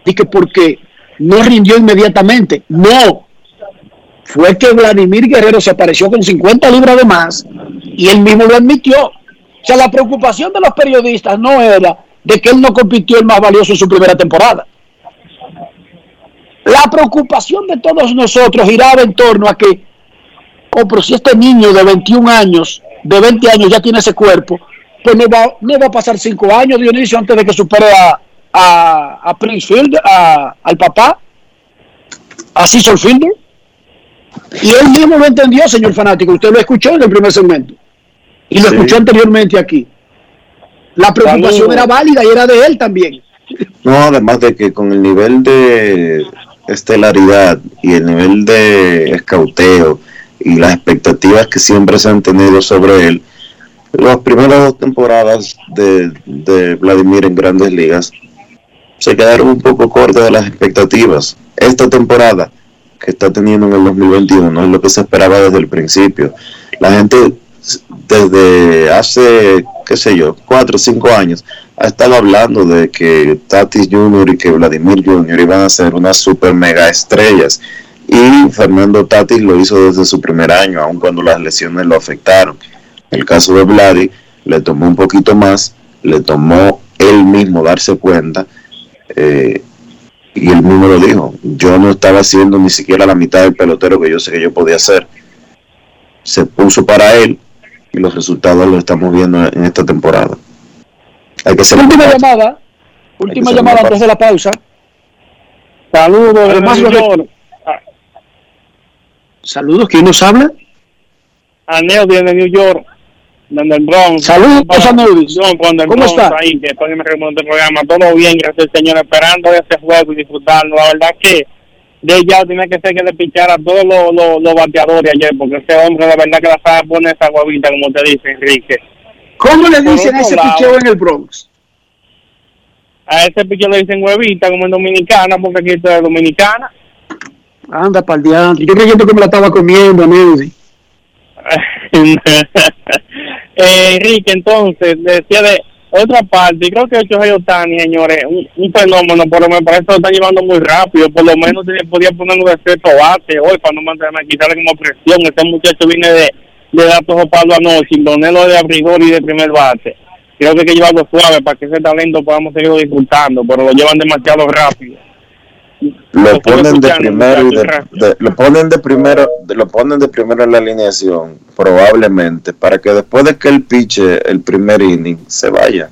y que porque no rindió inmediatamente, no, fue que Vladimir Guerrero se apareció con 50 libras de más y él mismo lo admitió. O sea, la preocupación de los periodistas no era de que él no compitió el más valioso en su primera temporada. La preocupación de todos nosotros giraba en torno a que, oh, pero si este niño de 21 años, de 20 años ya tiene ese cuerpo, pues no va, no va a pasar 5 años, Dionisio, antes de que supere a, a, a Prince Fielder, a- al papá, a Cecil Fielder. Y él mismo lo entendió, señor fanático. Usted lo escuchó en el primer segmento. Y lo Sí. escuchó anteriormente aquí. La preocupación era válida y era de él también. No, además de que con el nivel de estelaridad y el nivel de escauteo y las expectativas que siempre se han tenido sobre él, las primeras dos temporadas de, de Vladimir en grandes ligas se quedaron un poco cortas de las expectativas. Esta temporada que está teniendo en el 2021 es lo que se esperaba desde el principio. La gente desde hace, qué sé yo, cuatro o cinco años ha estado hablando de que Tatis Jr. y que Vladimir Jr. iban a ser unas super mega estrellas. Y Fernando Tatis lo hizo desde su primer año, aun cuando las lesiones lo afectaron. El caso de Vladi le tomó un poquito más, le tomó él mismo darse cuenta, eh, y él mismo lo dijo, yo no estaba haciendo ni siquiera la mitad del pelotero que yo sé que yo podía hacer. Se puso para él y los resultados los estamos viendo en esta temporada. Hay que ser Última llamada. Última llamada antes de la pausa. Saludos, York. Saludos, ¿quién nos habla? a Neudis de New York, donde el Bronx. Saludos, a Neudis. ¿Cómo está? Ahí, que estoy en el del programa, todo bien, gracias al Señor, esperando ese juego y disfrutarlo. La verdad que de ya tenía que ser que le pichara a todos los, los, los bateadores ayer, porque ese hombre, la verdad que la sabe pone esa huevita, como te dice Enrique. ¿Cómo le dicen a ese lado, picheo en el Bronx? A ese picheo le dicen huevita, como en Dominicana, porque aquí esto es Dominicana. Anda, pa'l diantre. Yo creyendo que me la estaba comiendo, Neudi. eh, Enrique, entonces, decía de otra parte, creo que Shohei Otani, señores, un, un fenómeno, pero me parece que lo están llevando muy rápido. Por lo menos se le podía poner un efecto bate hoy para no mantenerme, quitarle como presión. Este muchacho viene de, de datos Pablo anoche, sin ponerlo de abridor y de primer bate. Creo que hay que llevarlo suave para que ese talento podamos seguirlo disfrutando, pero lo llevan demasiado rápido. Lo ponen de primero y de, lo ponen de primero de- lo ponen de primero en la alineación probablemente para que después de que él piche el primer inning se vaya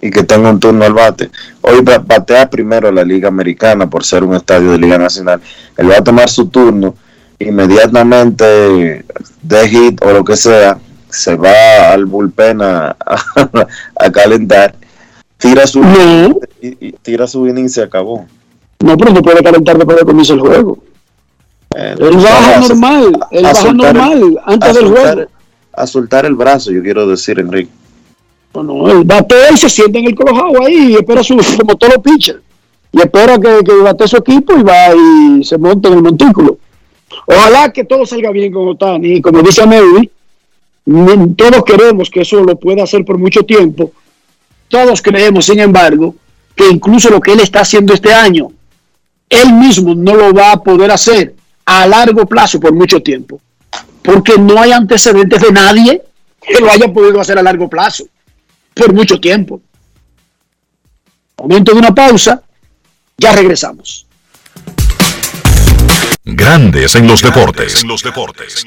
y que tenga un turno al bate. Hoy ba- batea primero la liga americana por ser un estadio de liga nacional. Él va a tomar su turno inmediatamente de hit o lo que sea se va al bullpen a, a- a calentar tira su y, y tira su inning y se acabó No, pero no puede calentar después de que comience el juego. Eh, Él baja normal, él baja el- normal antes a del soltar- juego. A soltar el brazo, yo quiero decir, Enrique. No, él batea y se sienta en el colojado ahí y espera su, como todos los pitchers. Y espera que, que bate su equipo y va y se monta en el montículo. Ojalá que todo salga bien con Otani. Y como dice Ameudi, ni- todos queremos que eso lo pueda hacer por mucho tiempo. Todos creemos, sin embargo, que incluso lo que él está haciendo este año, él mismo no lo va a poder hacer a largo plazo por mucho tiempo. Porque no hay antecedentes de nadie que lo haya podido hacer a largo plazo por mucho tiempo. Momento de una pausa. Ya regresamos. Grandes en los deportes. En los deportes.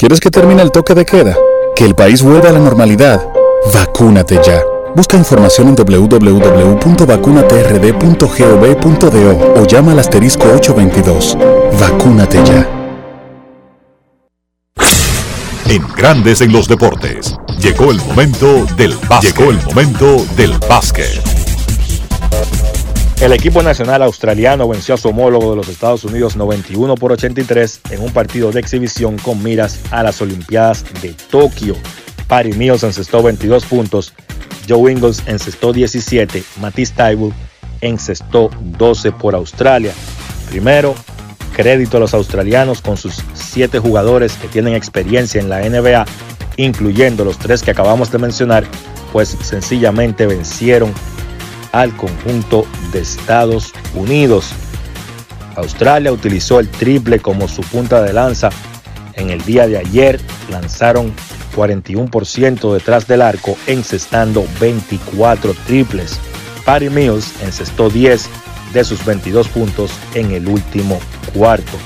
¿Quieres que termine el toque de queda? ¿Que el país vuelva a la normalidad? Vacúnate ya. Busca información en www.vacunatrd.gov.do o llama al asterisco 822. Vacúnate ya. En Grandes en los deportes. Llegó el momento del básquet. Llegó el momento del básquet. El equipo nacional australiano venció a su homólogo de los Estados Unidos 91 por 83 en un partido de exhibición con miras a las Olimpiadas de Tokio. Patty Mills encestó 22 puntos, Joe Ingles encestó 17, Matisse Taibull encestó 12 por Australia. Primero, crédito a los australianos con sus 7 jugadores que tienen experiencia en la NBA, incluyendo los tres que acabamos de mencionar, pues sencillamente vencieron al conjunto de Estados Unidos. Australia utilizó el triple como su punta de lanza. En el día de ayer lanzaron 41% detrás del arco, encestando 24 triples. Patty Mills encestó 10 de sus 22 puntos en el último cuarto.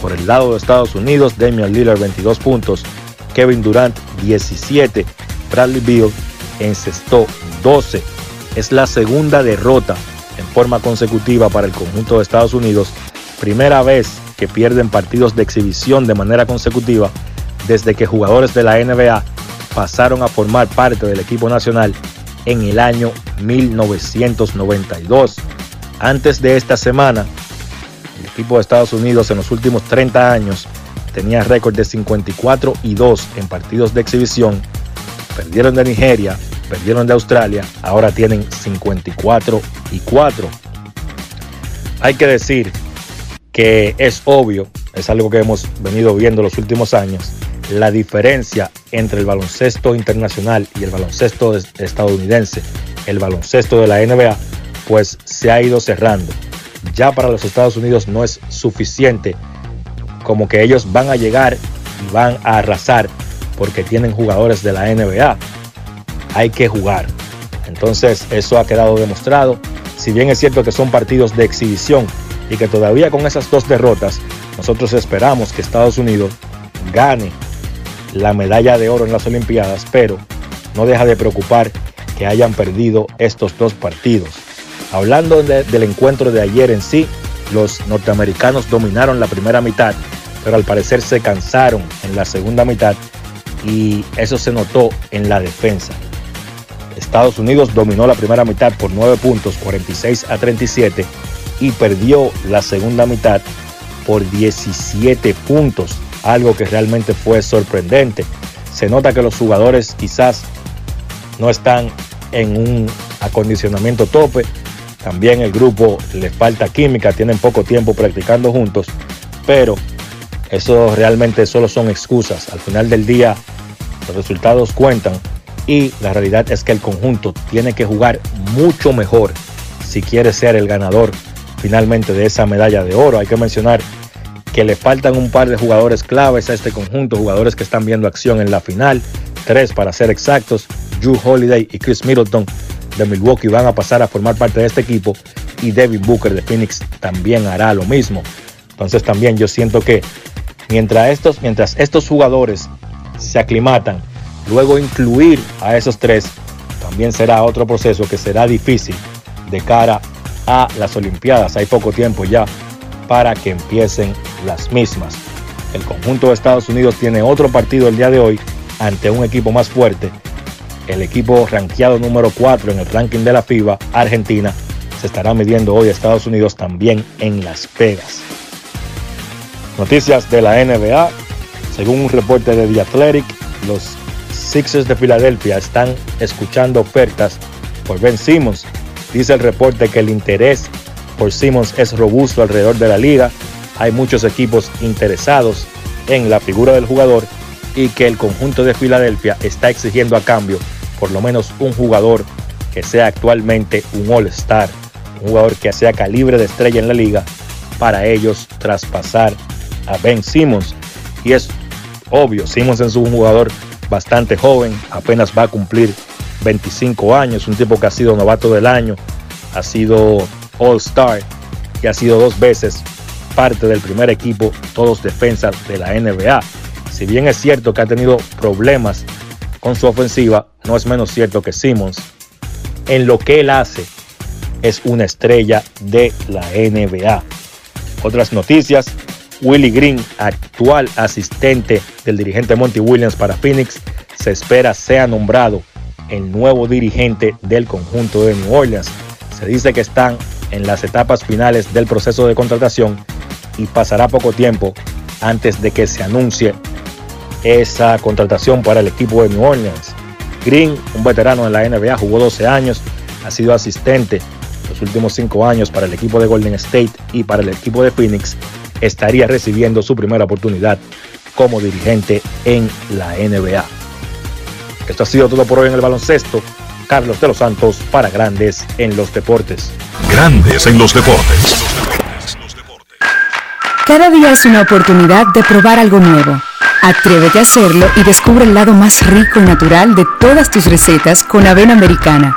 Por el lado de Estados Unidos, Damian Lillard 22 puntos, Kevin Durant 17, Bradley Beal encestó 12 es la segunda derrota en forma consecutiva para el conjunto de Estados Unidos, primera vez que pierden partidos de exhibición de manera consecutiva desde que jugadores de la NBA pasaron a formar parte del equipo nacional en el año 1992. Antes de esta semana, el equipo de Estados Unidos en los últimos 30 años tenía récord de 54 y 2 en partidos de exhibición. Perdieron de Nigeria, perdieron de Australia, ahora tienen 54 y 4. Hay que decir que es obvio, es algo que hemos venido viendo los últimos años, la diferencia entre el baloncesto internacional y el baloncesto estadounidense, el baloncesto de la NBA, pues se ha ido cerrando. Ya para los Estados Unidos no es suficiente como que ellos van a llegar y van a arrasar porque tienen jugadores de la NBA hay que jugar. Entonces eso ha quedado demostrado. Si bien es cierto que son partidos de exhibición y que todavía con esas dos derrotas nosotros esperamos que Estados Unidos gane la medalla de oro en las Olimpiadas, pero no deja de preocupar que hayan perdido estos dos partidos. Hablando del encuentro de ayer en sí, los norteamericanos dominaron la primera mitad, pero al parecer se cansaron en la segunda mitad y eso se notó en la defensa. Estados Unidos dominó la primera mitad por 9 puntos, 46 a 37, y perdió la segunda mitad por 17 puntos, algo que realmente fue sorprendente. Se nota que los jugadores quizás no están en un acondicionamiento tope, también el grupo le falta química, tienen poco tiempo practicando juntos, pero eso realmente solo son excusas. Al final del día los resultados cuentan y la realidad es que el conjunto tiene que jugar mucho mejor si quiere ser el ganador finalmente de esa medalla de oro. Hay que mencionar que le faltan un par de jugadores claves a este conjunto, jugadores que están viendo acción en la final, tres para ser exactos, Drew Holiday y Chris Middleton de Milwaukee van a pasar a formar parte de este equipo y Devin Booker de Phoenix también hará lo mismo. Entonces también yo siento que mientras estos, mientras estos jugadores se aclimatan, luego incluir a esos tres también será otro proceso que será difícil de cara a las Olimpiadas. Hay poco tiempo ya para que empiecen las mismas. El conjunto de Estados Unidos tiene otro partido el día de hoy ante un equipo más fuerte. El equipo rankeado número 4 en el ranking de la FIBA, Argentina, se estará midiendo hoy a Estados Unidos también en Las Vegas. Noticias de la NBA. Según un reporte de The Athletic, los Sixers de Filadelfia están escuchando ofertas por Ben Simmons. Dice el reporte que el interés por Simmons es robusto alrededor de la liga. Hay muchos equipos interesados en la figura del jugador y que el conjunto de Filadelfia está exigiendo a cambio por lo menos un jugador que sea actualmente un All-Star, un jugador que sea calibre de estrella en la liga para ellos traspasar a Ben Simmons. Y es obvio, Simmons es un jugador bastante joven, apenas va a cumplir 25 años, un tipo que ha sido novato del año, ha sido All Star y ha sido dos veces parte del primer equipo, todos defensas de la NBA. Si bien es cierto que ha tenido problemas con su ofensiva, no es menos cierto que Simmons, en lo que él hace, es una estrella de la NBA. Otras noticias, Willie Green, actual asistente del dirigente Monty Williams para Phoenix, se espera sea nombrado el nuevo dirigente del conjunto de New Orleans. Se dice que están en las etapas finales del proceso de contratación y pasará poco tiempo antes de que se anuncie esa contratación para el equipo de New Orleans. Green, un veterano en la NBA, jugó 12 años, ha sido asistente los últimos 5 años para el equipo de Golden State y para el equipo de Phoenix, estaría recibiendo su primera oportunidad como dirigente en la NBA. Esto ha sido todo por hoy en el baloncesto. Carlos de los Santos para Grandes en los Deportes. Grandes en los Deportes. Cada día es una oportunidad de probar algo nuevo. Atrévete a hacerlo y descubre el lado más rico y natural de todas tus recetas con avena americana.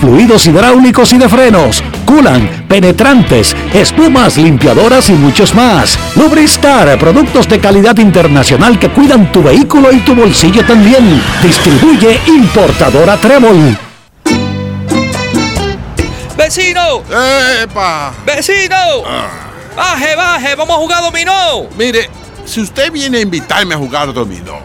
fluidos hidráulicos y de frenos, culan, penetrantes, espumas, limpiadoras y muchos más. Lubristar, productos de calidad internacional que cuidan tu vehículo y tu bolsillo también. Distribuye importadora Trébol. ¡Vecino! ¡Epa! ¡Vecino! ¡Baje, baje! ¡Vamos a jugar dominó! Mire, si usted viene a invitarme a jugar dominó,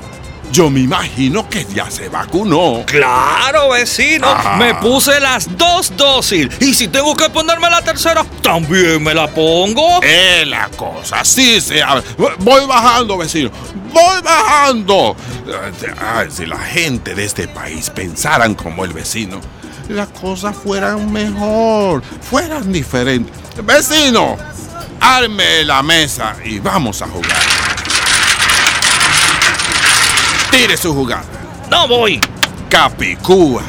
yo me imagino que ya se vacunó. Claro, vecino. Ah. Me puse las dos dosis. Y si tengo que ponerme la tercera, también me la pongo. Es la cosa, sí se habla. Voy bajando, vecino. Voy bajando. Ay, si la gente de este país pensaran como el vecino, las cosas fueran mejor, fueran diferentes. Vecino, arme la mesa y vamos a jugar. Tire su jugada. No voy. Capicúa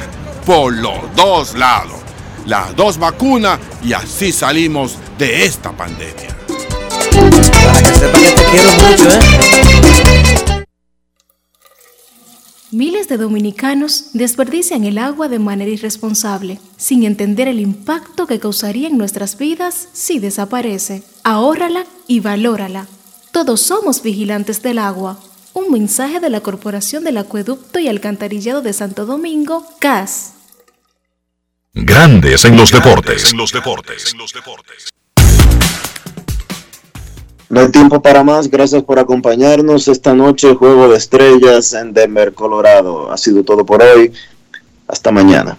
por los dos lados. Las dos vacunas y así salimos de esta pandemia. Para que sepa que te quiero mucho, ¿eh? Miles de dominicanos desperdician el agua de manera irresponsable, sin entender el impacto que causaría en nuestras vidas si desaparece. Ahórrala y valórala. Todos somos vigilantes del agua. Un mensaje de la Corporación del Acueducto y Alcantarillado de Santo Domingo, CAS. Grandes en los deportes. No hay tiempo para más. Gracias por acompañarnos esta noche. Juego de estrellas en Denver, Colorado. Ha sido todo por hoy. Hasta mañana.